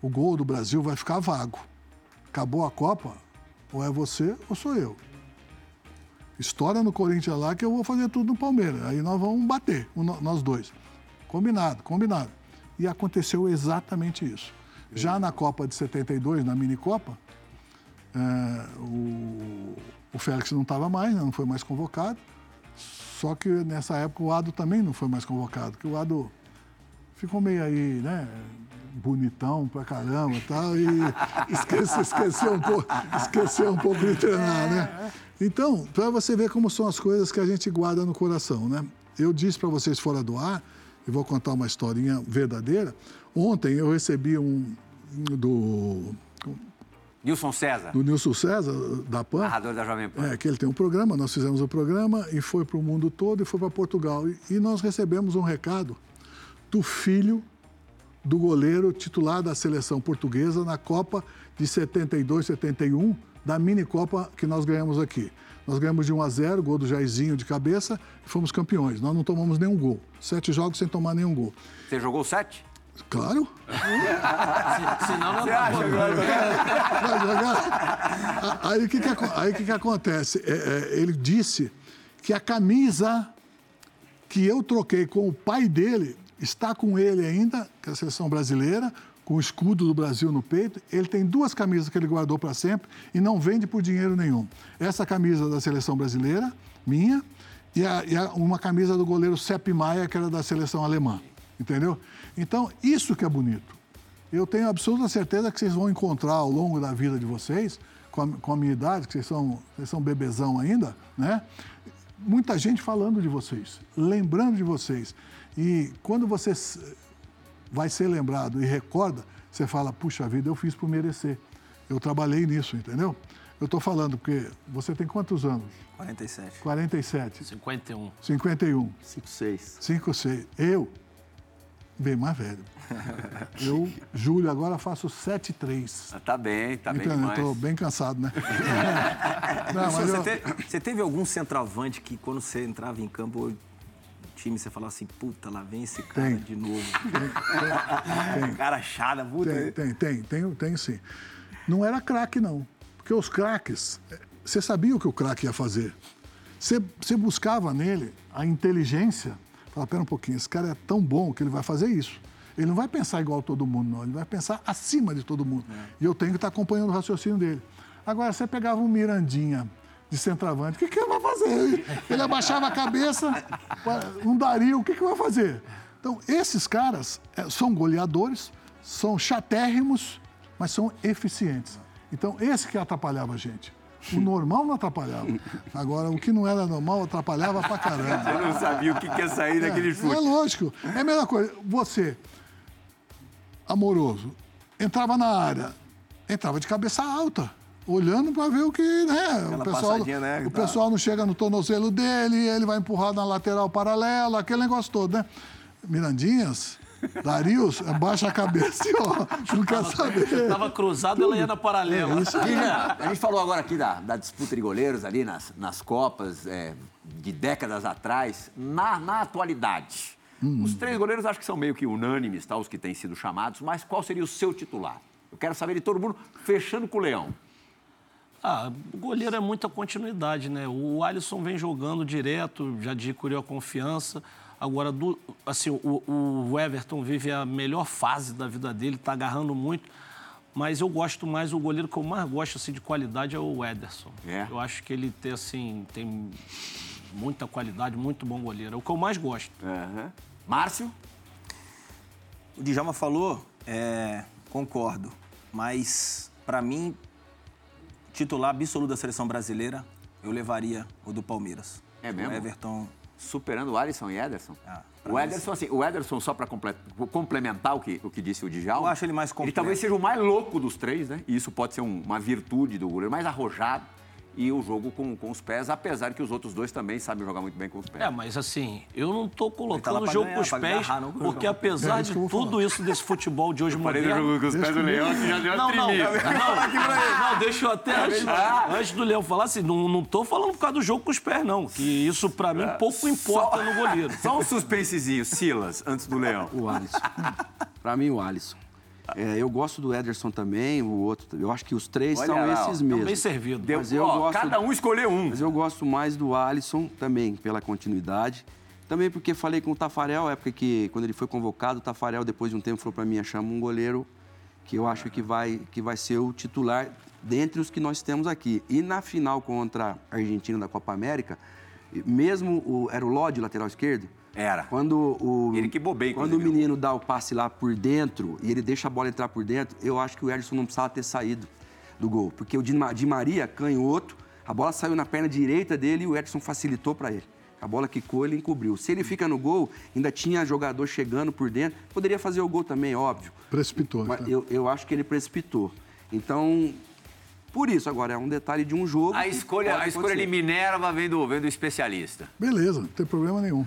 o gol do Brasil vai ficar vago. Acabou a Copa, ou é você ou sou eu. Estoura no Corinthians lá que eu vou fazer tudo no Palmeiras. Aí nós vamos bater, nós dois. Combinado, combinado. E aconteceu exatamente isso. Já na Copa de 72, na mini-copa, é, o, o Félix não estava mais, né, não foi mais convocado. Só que nessa época o Ado também não foi mais convocado, que o Ado ficou meio aí, né? Bonitão pra caramba e tal, e esquece, esqueceu, um pouco, esqueceu um pouco de treinar, né? Então, para você ver como são as coisas que a gente guarda no coração, né? Eu disse para vocês fora do ar, e vou contar uma historinha verdadeira. Ontem eu recebi um do,
Nilson César,
do Nilson César, da PAN,
narrador da Jovem Pan.
é, que ele tem um programa, nós fizemos o programa e foi para o mundo todo e foi para Portugal. E, e nós recebemos um recado do filho do goleiro titular da seleção portuguesa na Copa de 72, 71, da mini Copa que nós ganhamos aqui. Nós ganhamos de 1 a 0, gol do Jairzinho de cabeça e fomos campeões. Nós não tomamos nenhum gol. Sete jogos sem tomar nenhum gol.
Você jogou sete?
Claro,
Senão não bom.
agora?
Vai jogar. Aí o que, que, aí, que, que acontece? É, é, ele disse que a camisa que eu troquei com o pai dele está com ele ainda, que é a seleção brasileira, com o escudo do Brasil no peito. Ele tem duas camisas que ele guardou para sempre e não vende por dinheiro nenhum. Essa camisa da seleção brasileira, minha, e, a- e a- uma camisa do goleiro Sepp Maia, que era da seleção alemã. Entendeu? Então, isso que é bonito. Eu tenho absoluta certeza que vocês vão encontrar ao longo da vida de vocês, com a, com a minha idade, que vocês são, vocês são bebezão ainda, né? muita gente falando de vocês, lembrando de vocês. E quando você vai ser lembrado e recorda, você fala, puxa vida, eu fiz por merecer. Eu trabalhei nisso, entendeu? Eu estou falando porque você tem quantos anos?
47.
47.
51.
51.
56.
56. Eu, bem mais velho. Eu, julho, agora faço 7,3.
Tá bem, tá bem
Então, eu
demais.
tô bem cansado, né? Não, mas
você,
eu-
te- você teve algum centroavante que quando você entrava em campo, time, você falava assim, puta, lá vem esse cara
Tem.
de novo. cara chata, puta.
Tem, tem, tem, tem, tem sim. Não era craque, não. Porque os craques, eh, você sabia o que o craque ia fazer. Você, você buscava nele a inteligência. Fala, pera um pouquinho, esse cara é tão bom que ele vai fazer isso. Ele não vai pensar igual a todo mundo, não. Ele vai pensar acima de todo mundo. E eu tenho que estar acompanhando o raciocínio dele. Agora, você pegava um Mirandinha de centroavante, o que, que ele vai fazer? Ele abaixava a cabeça, um Dario, o que, que vai fazer? Então, esses caras eh, são goleadores, são chatérrimos, mas são eficientes. Então, esse que atrapalhava a gente. O normal não atrapalhava. Agora, o que não era normal atrapalhava pra caramba.
Eu não sabia o que que ia sair daquele
É
chute.
lógico. É a mesma coisa. Você, amoroso, entrava na área, entrava de cabeça alta, olhando para ver o que, né? o pessoal,
né,
o
tá.
pessoal não chega no tornozelo dele, ele vai empurrar na lateral paralela, aquele negócio todo, né? Mirandinhas, Darius, baixa a cabeça e ó, não quer saber.
Tava cruzado, ela ia na paralela.
É
Dija, a gente falou agora aqui da, da disputa de goleiros ali nas, nas Copas é, de décadas atrás. Na, na atualidade,
Hum.
os três goleiros acho que são meio que unânimes, tá, os que têm sido chamados, mas qual seria o seu titular? Eu quero saber de todo mundo, fechando com o Leão.
Ah, o goleiro é muita continuidade, né? O Alisson vem jogando direto, já adquiriu a confiança. Agora, do- assim, o, o Everton vive a melhor fase da vida dele, está agarrando muito. Mas eu gosto mais, o goleiro que eu mais gosto assim, de qualidade é o Ederson.
É?
Eu acho que ele tem, assim, tem muita qualidade, muito bom goleiro. É o que eu mais gosto.
Aham. Márcio?
O Djalma falou, é, concordo, mas para mim, titular absoluto da seleção brasileira, eu levaria o do Palmeiras.
É mesmo?
O Everton.
Superando o Alisson e Ederson?
Ah,
o Ederson, assim, o Ederson, só para complementar o que, o que disse o Djalma...
Eu acho ele mais
Ele
completo.
talvez seja o mais louco dos três, né? E isso pode ser um- uma virtude do goleiro, mais arrojado. E o jogo com, com os pés, apesar que os outros dois também sabem jogar muito bem com os pés.
É, mas assim, eu não tô
tá
colocando
lá
o jogo
ganhar,
com os pés,
agarrar, não
porque apesar
É
de tudo isso desse futebol de hoje
Parei
moderno...
jogo com os pés do Leão, que já deu
Não, não, não, não, deixa eu até antes, antes do Leão falar assim, não, não tô falando por causa do jogo com os pés, não. Que isso, pra mim, pouco importa no goleiro.
Só um suspensezinho, Silas, antes do Leão.
O Alisson. Pra mim, o Alisson. É, eu gosto do Ederson também, o outro. Eu acho que os três
Olha
são
lá,
esses mesmos.
bem servido.
Deu,
Mas eu
ó,
gosto-
Cada um escolheu um.
Mas eu gosto mais do Alisson também, pela continuidade. Também porque falei com o Tafarel, época que, quando ele foi convocado, o Tafarel, depois de um tempo, falou para mim, chama um goleiro que eu acho que vai, que vai ser o titular dentre os que nós temos aqui. E na final contra a Argentina da Copa América, mesmo o, era o Lodi, lateral esquerdo,
Era.
quando o,
Ele que bobeia,
Quando o
inclusive,
menino dá o passe lá por dentro e ele deixa a bola entrar por dentro, eu acho que o Ederson não precisava ter saído do gol. Porque o Di Ma- Di Maria, canhoto, a bola saiu na perna direita dele e o Ederson facilitou para ele. A bola quicou, ele encobriu. Se ele fica no gol, ainda tinha jogador chegando por dentro, poderia fazer o gol também, óbvio.
Precipitou.
Mas
então.
eu, eu acho que ele precipitou. Então, por isso, agora é um detalhe de um jogo.
A
que
escolha, a escolha de. Minerva vem do, vem do especialista.
Beleza, não tem problema nenhum.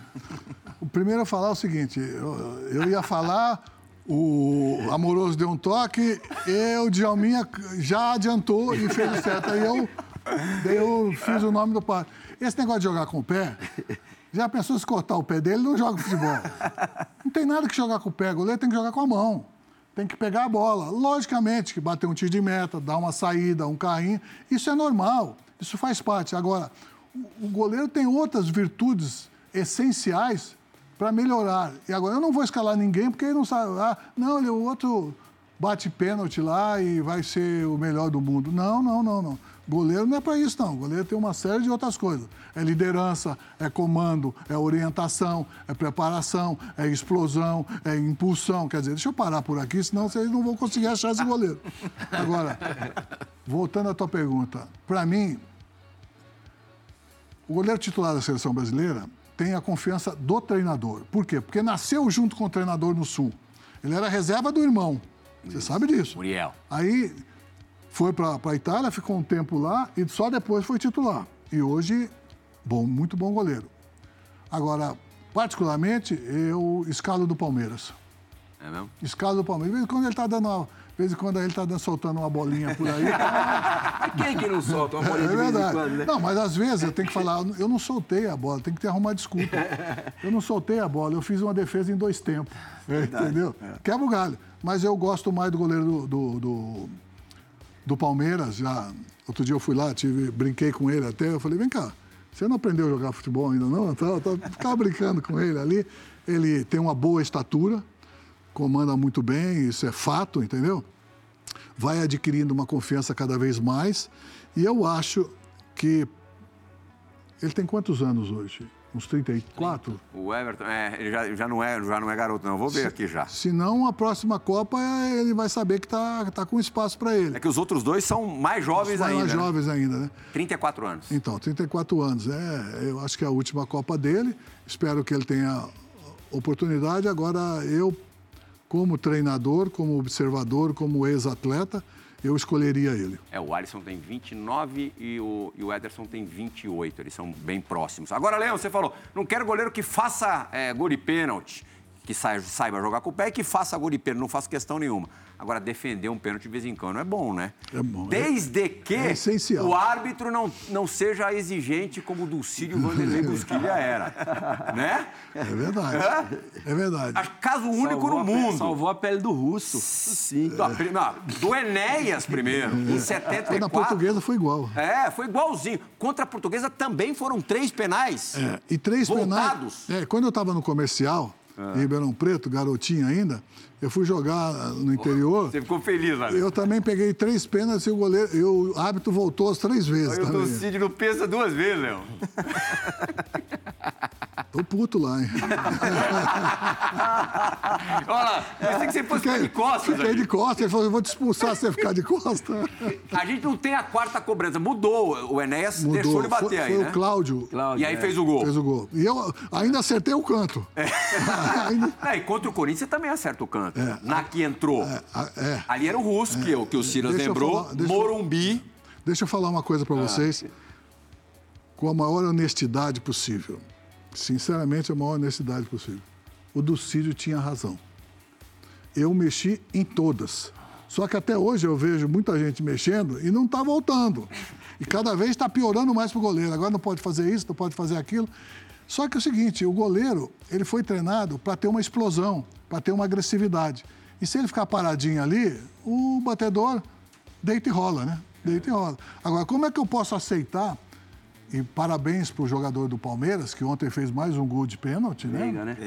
O primeiro a falar é o seguinte: eu, eu ia falar, o Amoroso deu um toque, e o Djalminha já adiantou e fez o certo. Aí eu, eu fiz o nome do pai. Esse negócio de jogar com o pé, já pensou se cortar o pé dele, não joga futebol. Não tem nada que jogar com o pé, o goleiro tem que jogar com a mão. Tem que pegar a bola. Logicamente que bater um tiro de meta, dar uma saída, um carrinho, isso é normal, isso faz parte. Agora, o- goleiro tem outras virtudes essenciais para melhorar. E agora, eu não vou escalar ninguém porque ele não sabe. Ah, não, ele, o outro bate pênalti lá e vai ser o melhor do mundo. Não, não, não, não. Goleiro não é para isso, não. Goleiro tem uma série de outras coisas. É liderança, é comando, é orientação, é preparação, é explosão, é impulsão. Quer dizer, deixa eu parar por aqui, senão vocês não vão conseguir achar esse goleiro. Agora, voltando à tua pergunta, para mim, o goleiro titular da seleção brasileira tem a confiança do treinador. Por quê? Porque nasceu junto com o treinador no Sul. Ele era reserva do irmão. Você sabe disso.
Muriel.
Aí foi para a Itália, ficou um tempo lá e só depois foi titular. E hoje, bom, muito bom goleiro. Agora, particularmente, eu escalo do Palmeiras.
É mesmo?
Escalo do Palmeiras. De vez em quando ele está dando uma, de vez em quando ele está dando, soltando uma bolinha por aí. tá?
Quem que não solta uma
É
bolinha vez em
verdade.
quando, né?
Não, mas às vezes eu tenho que falar, eu não soltei a bola, tem que ter arrumar desculpa. Eu não soltei a bola, eu fiz uma defesa em dois tempos. É, entendeu? Quebra o galho. Mas eu gosto mais do goleiro do, do, do, do Palmeiras. Já, outro dia eu fui lá, tive, brinquei com ele até. Eu falei, vem cá, você não aprendeu a jogar futebol ainda, não? Então, eu ficava brincando com ele ali. Ele tem uma boa estatura, comanda muito bem, isso é fato, entendeu? vai adquirindo uma confiança cada vez mais. E eu acho que. Ele tem quantos anos hoje? Uns 34?
O Everton, é, ele já, já, não é, já não é garoto, não. Vou ver aqui já.
Se não, a próxima Copa ele vai saber que está tá com espaço para ele.
É que os outros dois são mais jovens
Vai
ainda.
mais
né?
jovens ainda, né?
34 anos.
Então, 34 anos. É, eu acho que é a última Copa dele. Espero que ele tenha oportunidade. Agora, eu, como treinador, como observador, como ex-atleta, eu escolheria ele.
É, o Alisson tem 29 e o, e o Ederson tem 28. Eles são bem próximos. Agora, Leão, você falou, não quero goleiro que faça é, gol de pênalti, que saiba, saiba jogar com o pé e que faça gol de pênalti. Não faço questão nenhuma. Agora, defender um pênalti de vez em quando é bom, né?
É bom.
Desde que
é
o árbitro não, não seja exigente como o Dulcílio Vanderlei Busquilha era. né?
É verdade. É verdade.
Acho que caso único
Salvou
no
a pele-
mundo.
Salvou a pele do russo. Sim.
Pri- não, do Enéas primeiro, em
Na
74.
portuguesa foi igual.
É, foi igualzinho. Contra a portuguesa também foram três penais.
É, e três
Voltados.
penais. É, quando eu estava no comercial, em Ribeirão Preto, garotinho ainda, eu fui jogar no interior.
Você ficou feliz, né?
Eu também peguei três pênaltis e o goleiro, e o árbitro voltou as três vezes.
Aí o não pensa duas vezes, Leão.
Tô puto lá, hein?
Olha lá, pensei que você fosse ficar de costas.
Fiquei
ali.
de costas. Ele falou: eu vou te expulsar se você ficar de costas.
A gente não tem a quarta cobrança. Mudou. O Enéas
Mudou.
deixou ele bater
foi,
aí,
foi
né?
o Cláudio.
Cláudio,
E aí
é.
fez o gol.
Fez o gol. E eu ainda acertei o canto. ainda,
É, e contra o Corinthians você também acerta o canto. Na que entrou.
é, é.
Ali era o Russo, que, o- que o Silas lembrou.
falar, deixa eu-
Morumbi.
Deixa eu falar uma coisa para vocês, com a maior honestidade possível. Sinceramente, a maior honestidade possível. O Ducídio tinha razão. Eu mexi em todas. Só que até hoje eu vejo muita gente mexendo e não está voltando. E cada vez está piorando mais para o goleiro. Agora não pode fazer isso, não pode fazer aquilo. Só que é o seguinte, o goleiro, ele foi treinado para ter uma explosão, para ter uma agressividade. E se ele ficar paradinho ali, o batedor deita e rola, né? Deita e rola. Agora, como é que eu posso aceitar, e parabéns para o jogador do Palmeiras, que ontem fez mais um gol de pênalti, né?
Veiga, né?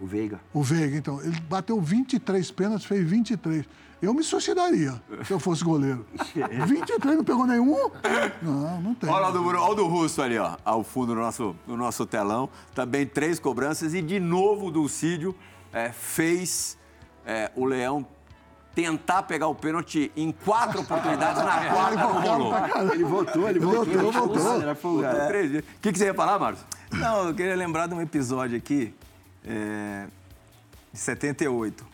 O Veiga.
O Veiga, então, ele bateu 23 pênaltis, fez 23. Eu me suicidaria se eu fosse goleiro. 23 não pegou nenhum? Não, não tem.
Olha o do, olha o do Russo ali, ó, ao fundo do nosso, do nosso telão. Também três cobranças e de novo o Dulcídio é, fez é, o Leão tentar pegar o pênalti em quatro oportunidades, na quarta não rolou.
Ele voltou, ele voltou.
voltou,
ele
voltou.
Três vezes. O que, que você ia falar, Marcos?
Não, eu queria lembrar de um episódio aqui, é, de 78.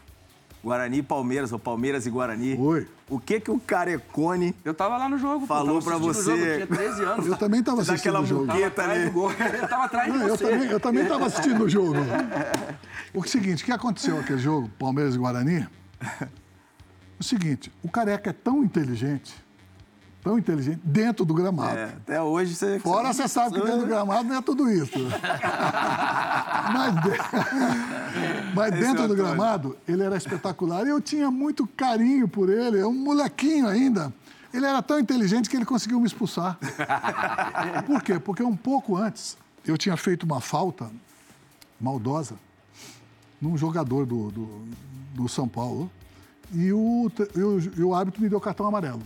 Guarani e Palmeiras, ou Palmeiras e Guarani.
Oi.
O que que o Carecone
Eu tava lá no jogo.
Falou
tava
pra
o
você.
jogo, eu tinha 13 anos.
Eu também estava assistindo
daquela
o jogo.
muqueta
Atrás
ali.
do gol. Eu tava atrás de
Não, eu
você.
também eu também estava assistindo o jogo. O seguinte, o que aconteceu aquele jogo, Palmeiras e Guarani? O seguinte, o Careca é tão inteligente, tão inteligente, dentro do gramado.
É, até hoje você...
Fora você sabe que dentro do gramado não é tudo isso. Mas, de- Mas dentro do
Antônio.
gramado, ele era espetacular. E eu tinha muito carinho por ele, é um molequinho ainda. Ele era tão inteligente que ele conseguiu me expulsar. Por quê? Porque um pouco antes, eu tinha feito uma falta maldosa num jogador do, do, do São Paulo. E o, e o, e o árbitro me deu cartão amarelo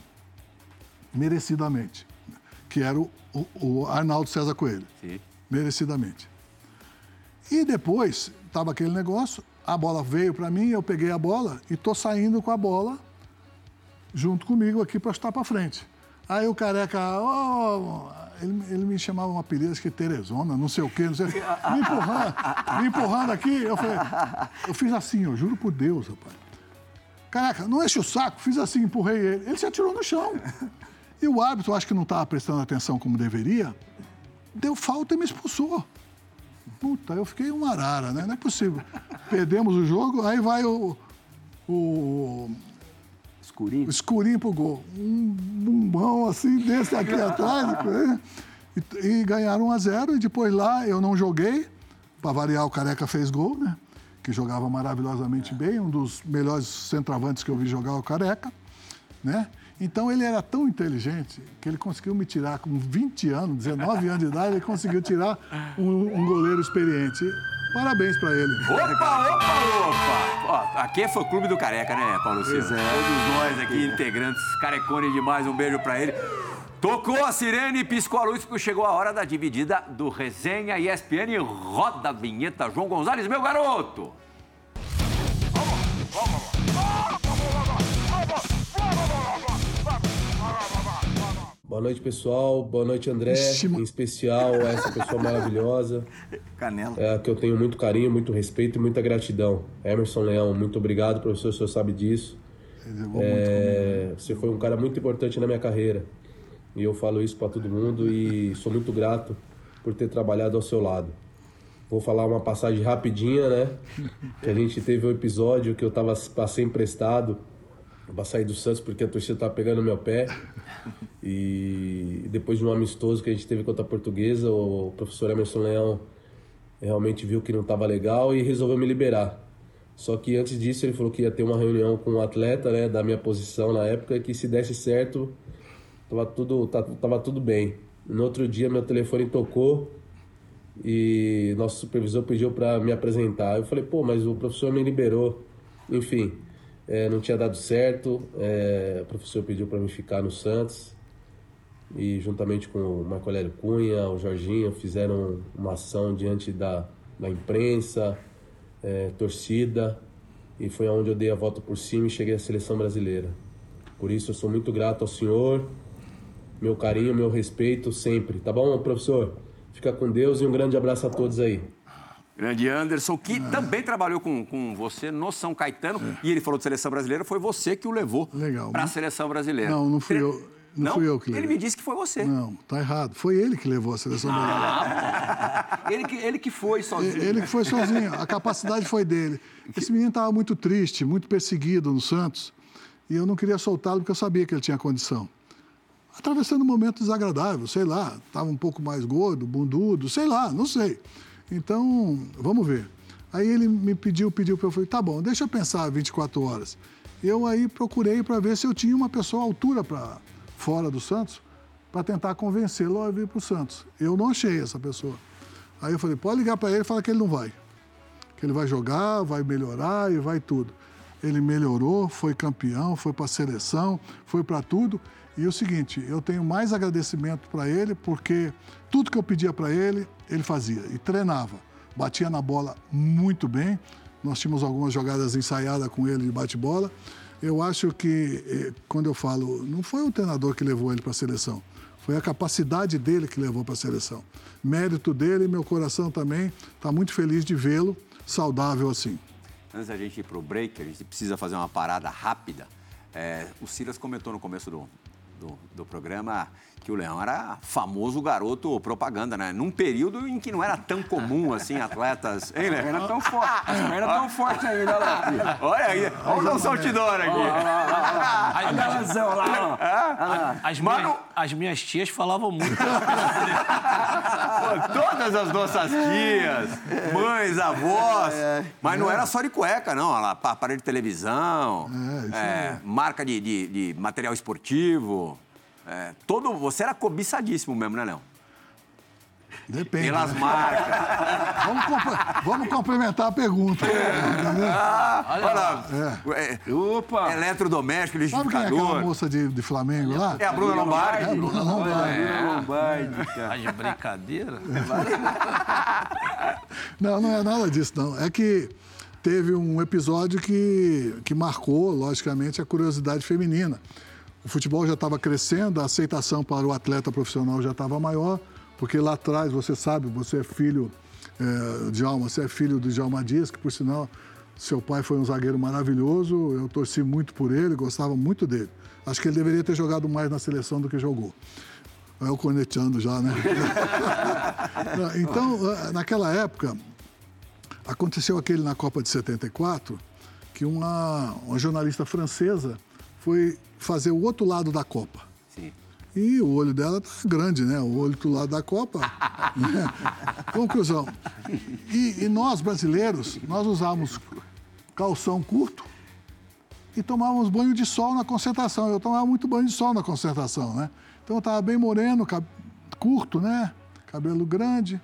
merecidamente, que era o, o- Arnaldo César Coelho.
Sim.
Merecidamente. E depois, estava aquele negócio, a bola veio para mim, eu peguei a bola e tô saindo com a bola junto comigo aqui para chutar para frente. Aí o careca, ó, ele, ele me chamava um apelido, acho que Teresona, não sei o quê, não sei o quê. Me empurrando, me empurrando aqui. Eu falei, eu fiz assim, eu juro por Deus, rapaz. Caraca, não enche o saco, fiz assim, empurrei ele. Ele se atirou no chão. E o árbitro, acho que não estava prestando atenção como deveria, deu falta e me expulsou. Puta, eu fiquei um arara, né? Não é possível. Perdemos o jogo, aí vai o. o
escurinho?
Escurinho pro gol. Um bumbão assim, desse aqui atrás. Né? E, e ganharam 1 a 0 E depois lá eu não joguei. Para variar, o Careca fez gol, né? Que jogava maravilhosamente bem. Um dos melhores centroavantes que eu vi jogar, o Careca. Né? Então ele era tão inteligente que ele conseguiu me tirar com 20 anos, 19 anos de idade, ele conseguiu tirar um, um goleiro experiente. Parabéns para ele.
Opa, opa, opa! Ó, aqui é o Clube do Careca, né, Paulo Silva? É. Todos nós aqui, integrantes, carecone demais, um beijo para ele. Tocou a sirene e piscou a luz porque chegou a hora da dividida do Resenha ESPN. Roda a vinheta, João Gonzalez, meu garoto!
Boa noite, pessoal. Boa noite, André. Em especial, essa pessoa maravilhosa.
Canela.
É, que eu tenho muito carinho, muito respeito e muita gratidão. Emerson Leão, muito obrigado, professor. O senhor sabe disso. É, você foi um cara muito importante na minha carreira. E eu falo isso para todo mundo e sou muito grato por ter trabalhado ao seu lado. Vou falar uma passagem rapidinha, né? Que a gente teve um episódio que eu tava passei emprestado para sair do Santos porque a torcida tava pegando meu pé. E depois de um amistoso que a gente teve contra a Portuguesa, o professor Emerson Leão realmente viu que não estava legal e resolveu me liberar. Só que antes disso ele falou que ia ter uma reunião com um atleta, né, da minha posição na época, que se desse certo, tava tudo, tava tudo bem. No outro dia meu telefone tocou e nosso supervisor pediu para me apresentar. Eu falei, pô, mas o professor me liberou. Enfim, é, não tinha dado certo. É, o professor pediu para mim ficar no Santos. E juntamente com o Marco Aurélio Cunha, o Jorginho, fizeram uma ação diante da, da imprensa, é, torcida. E foi onde eu dei a volta por cima e cheguei à seleção brasileira. Por isso eu sou muito grato ao senhor, meu carinho, meu respeito sempre. Tá bom, professor? Fica com Deus e um grande abraço a todos aí.
Grande Anderson, que é. também trabalhou com, com você no São Caetano. É. E ele falou de seleção brasileira, foi você que o levou para a seleção brasileira.
Não, não fui eu. Não, não, fui eu que levei.
Ele me disse que foi você.
Não, tá errado. Foi ele que levou a seleção
ah, brasileira. ele, que, ele que foi sozinho.
Ele que foi sozinho. A capacidade foi dele. Esse menino estava muito triste, muito perseguido no Santos. E eu não queria soltá-lo porque eu sabia que ele tinha condição. Atravessando um momento desagradável, sei lá. Estava um pouco mais gordo, bundudo, sei lá, não sei. Então, vamos ver. Aí ele me pediu, pediu para eu falei, tá bom, deixa eu pensar 24 horas. Eu aí procurei para ver se eu tinha uma pessoa à altura para fora do Santos para tentar convencê-lo a vir para o Santos. Eu não achei essa pessoa. Aí eu falei, pode ligar para ele e falar que ele não vai. Que ele vai jogar, vai melhorar e vai tudo. Ele melhorou, foi campeão, foi para a seleção, foi para tudo. E o seguinte, eu tenho mais agradecimento para ele porque tudo que eu pedia para ele, ele fazia e treinava. Batia na bola muito bem. Nós tínhamos algumas jogadas ensaiadas com ele de bate-bola. Eu acho que, eh, quando eu falo, não foi o treinador que levou ele para a seleção, foi a capacidade dele que levou para a seleção. Mérito dele, meu coração também está muito feliz de vê-lo saudável assim.
Antes da gente ir para o break, a gente precisa fazer uma parada rápida. É, o Silas comentou no começo do, do, do programa que o Leão era famoso garoto propaganda, né? Num período em que não era tão comum assim atletas.
Hein, Leão? Não era tão forte. Não era tão forte ainda lá.
Olha aí, olha o saltidor aqui.
Olha a razão lá.
As, minhas, as minhas tias falavam muito.
Todas as nossas tias, mães, avós. Mas não era só de cueca, não. Aparelho de televisão, é, marca de, de, de material esportivo. É, todo, você era cobiçadíssimo mesmo, né, Leão?
Depende.
Pelas né? marcas.
vamos, vamos, complementar a pergunta.
ah, olha lá. É. É, Opa. Eletrodoméstico, liquidificador.
Sabe quem é aquela moça de, de Flamengo lá?
É a Bruna Lombardi.
É a Bruna Lombardi.
É. Lombardi,
cara. de brincadeira?
não, não é nada disso, não. É que teve um episódio que, que marcou, logicamente, a curiosidade feminina o futebol já estava crescendo, a aceitação para o atleta profissional já estava maior, porque lá atrás, você sabe, você é filho é, de Alma, você é filho do Djalma Dias, que por sinal, seu pai foi um zagueiro maravilhoso, eu torci muito por ele, gostava muito dele. Acho que ele deveria ter jogado mais na seleção do que jogou. É o corneteando já, né? então, naquela época, aconteceu aquele na Copa de 74, que uma, uma jornalista francesa foi fazer o outro lado da Copa. Sim. E o olho dela tá grande, né? O olho do lado da Copa. né? Conclusão. E, e, nós, brasileiros, nós usávamos calção curto e tomávamos banho de sol na concentração. Eu tomava muito banho de sol na concentração, né? Então eu estava bem moreno, curto, né? Cabelo grande.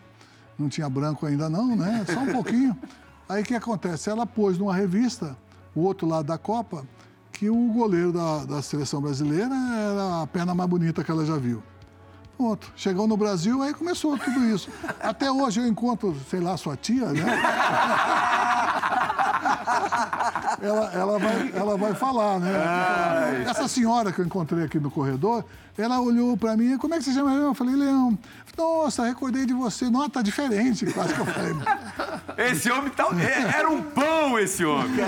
Não tinha branco ainda não, né? Só um pouquinho. Aí o que acontece? Ela pôs numa revista, o outro lado da Copa, que o goleiro da, da seleção brasileira era a perna mais bonita que ela já viu. Pronto. Chegou no Brasil, aí começou tudo isso. Até hoje eu encontro, sei lá, sua tia, né? ela, ela, vai, ela vai falar, né? Ai. Essa senhora que eu encontrei aqui no corredor, ela olhou para mim, como é que você chama? Eu falei, Leão. Nossa, recordei de você. Nossa, tá diferente, quase que eu falei.
Esse homem tá... É, era um pão, esse homem.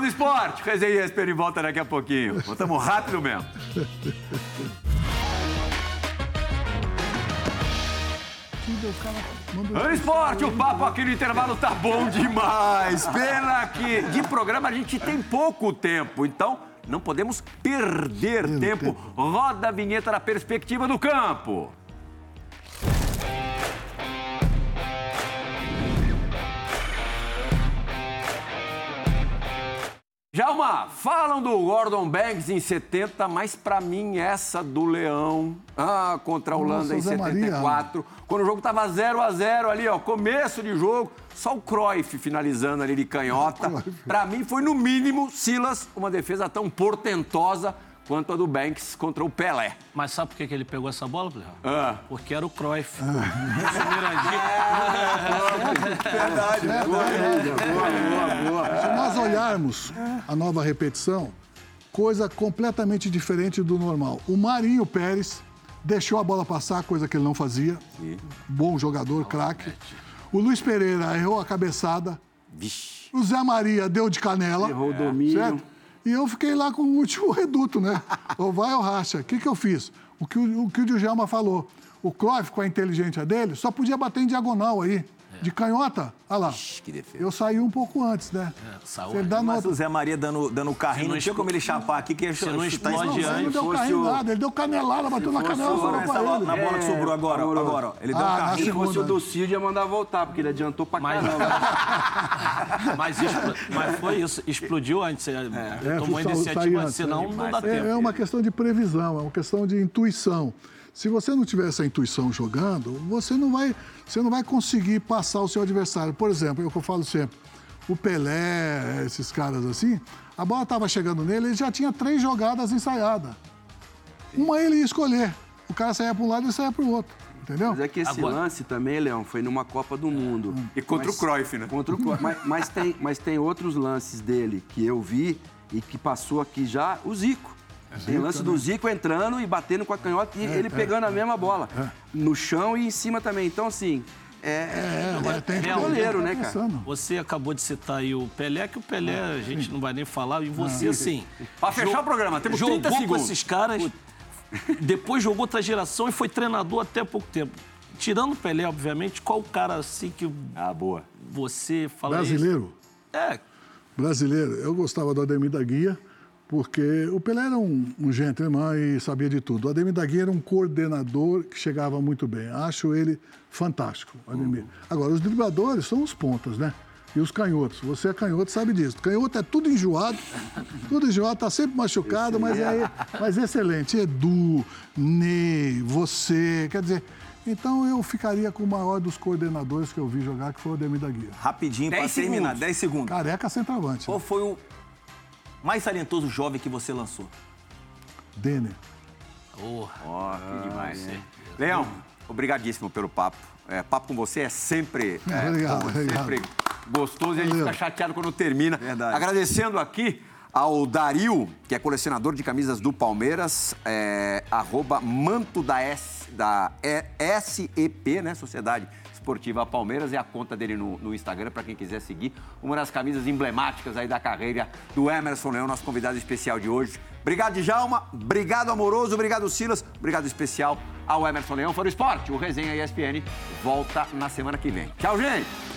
Do esporte, resenha e ESPN volta daqui a pouquinho. Voltamos rápido mesmo. No esporte, o papo aqui no intervalo tá bom demais. Pena que de programa a gente tem pouco tempo, então não podemos perder tempo. Roda a vinheta da perspectiva do campo. Jalma, falam do Gordon Banks em 70, mas para mim essa do Leão ah, contra a Holanda Nossa, em 74, Maria. quando o jogo tava 0 a 0 ali, ó, começo de jogo, só o Cruyff finalizando ali de canhota. Para mim foi no mínimo, Silas, uma defesa tão portentosa quanto a do Banks contra o Pelé.
Mas sabe por que, ele pegou essa bola, Plirra?
Ah.
Porque era o Cruyff. Ah.
Verdade. Boa, boa, boa. Se nós olharmos a nova repetição, coisa completamente diferente do normal. O Marinho Pérez deixou a bola passar, coisa que ele não fazia. Sim. Bom jogador, craque. O Luiz Pereira errou a cabeçada. Vixe. O Zé Maria deu de canela.
Errou o domínio. Certo?
E eu fiquei lá com o último reduto, né? ou vai ou racha. O que, que eu fiz? O que o, o, que o Djalma falou. O Cruyff, com a inteligência dele, só podia bater em diagonal aí. De canhota, olha lá. Ixi, que defesa. Eu saí um pouco antes, né? É,
saúde. Ele dá Mas nota... o Zé Maria dando, dando carrinho, não tinha como ele chapar aqui, que
ele não explode
não, Ele não deu carrinho o... nada, ele deu canelada, bateu na canela.
Agora, essa bola, na bola que sobrou agora, é, agora, ó, ele deu ah, carrinho.
Se fosse o do Cid, ia mandar voltar, porque ele adiantou pra mas,
caramba. mas, mas foi isso, explodiu antes, é, tomou iniciativa, senão não dá tempo.
É uma questão de previsão, é uma questão de intuição. Se você não tiver essa intuição jogando, você não vai, você não vai conseguir passar o seu adversário. Por exemplo, é o que eu falo sempre, o Pelé, esses caras assim, a bola estava chegando nele, ele já tinha três jogadas ensaiadas. Uma ele ia escolher. O cara saía para um lado e saía para o outro. Entendeu?
Mas é que esse Agora... lance também, Leão, foi numa Copa do Mundo.
E contra mas, o Cruyff, né?
Contra o Cruyff. mas, mas, tem, mas tem outros lances dele que eu vi e que passou aqui já, o Zico. Tem lance do Zico entrando e batendo com a canhota e é, ele é, pegando a mesma bola. É. No chão e em cima também. Então, assim, é, é,
é, tem é goleiro, né, cara?
Você acabou de citar aí o Pelé, que o Pelé a gente não vai nem falar, e você, assim.
Pra fechar o programa, temos 30 jogou segundos.
com esses caras, depois jogou outra geração e foi treinador até pouco tempo. Tirando o Pelé, obviamente, qual o cara assim que.
Ah, boa.
Você fala Brasileiro? Isso? É. Brasileiro. Eu gostava do Ademir da Guia porque o Pelé era um, um gentleman e sabia de tudo. O Ademir da Guia era um coordenador que chegava muito bem. Acho ele fantástico, Ademir. Uhum. Agora, os dribladores são os pontas, né? E os canhotos. Você é canhoto, sabe disso. Canhoto é tudo enjoado, tudo enjoado, tá sempre machucado, mas é, mas excelente. Edu, Ney, você, quer dizer... Então eu ficaria com o maior dos coordenadores que eu vi jogar, que foi o Ademir da Guia.
Rapidinho, para terminar, 10 segundos.
Careca centroavante.
Qual foi o mais talentoso jovem que você lançou?
Denner.
Oh, oh que demais. É. Leão, obrigadíssimo pelo papo. É, papo com você é sempre, é,
obrigado,
bom, é sempre gostoso e a gente fica chateado quando termina. Verdade. Agradecendo aqui ao Dario, que é colecionador de camisas do Palmeiras, é, arroba manto da, S, da SEP, né? Sociedade Esportiva Palmeiras, é a conta dele no, no Instagram, para quem quiser seguir. Uma das camisas emblemáticas aí da carreira do Emerson Leão, nosso convidado especial de hoje. Obrigado, Djalma. Obrigado, Amoroso. Obrigado, Silas. Obrigado especial ao Emerson Leão. Foi o esporte. O Resenha ESPN volta na semana que vem. Tchau, gente!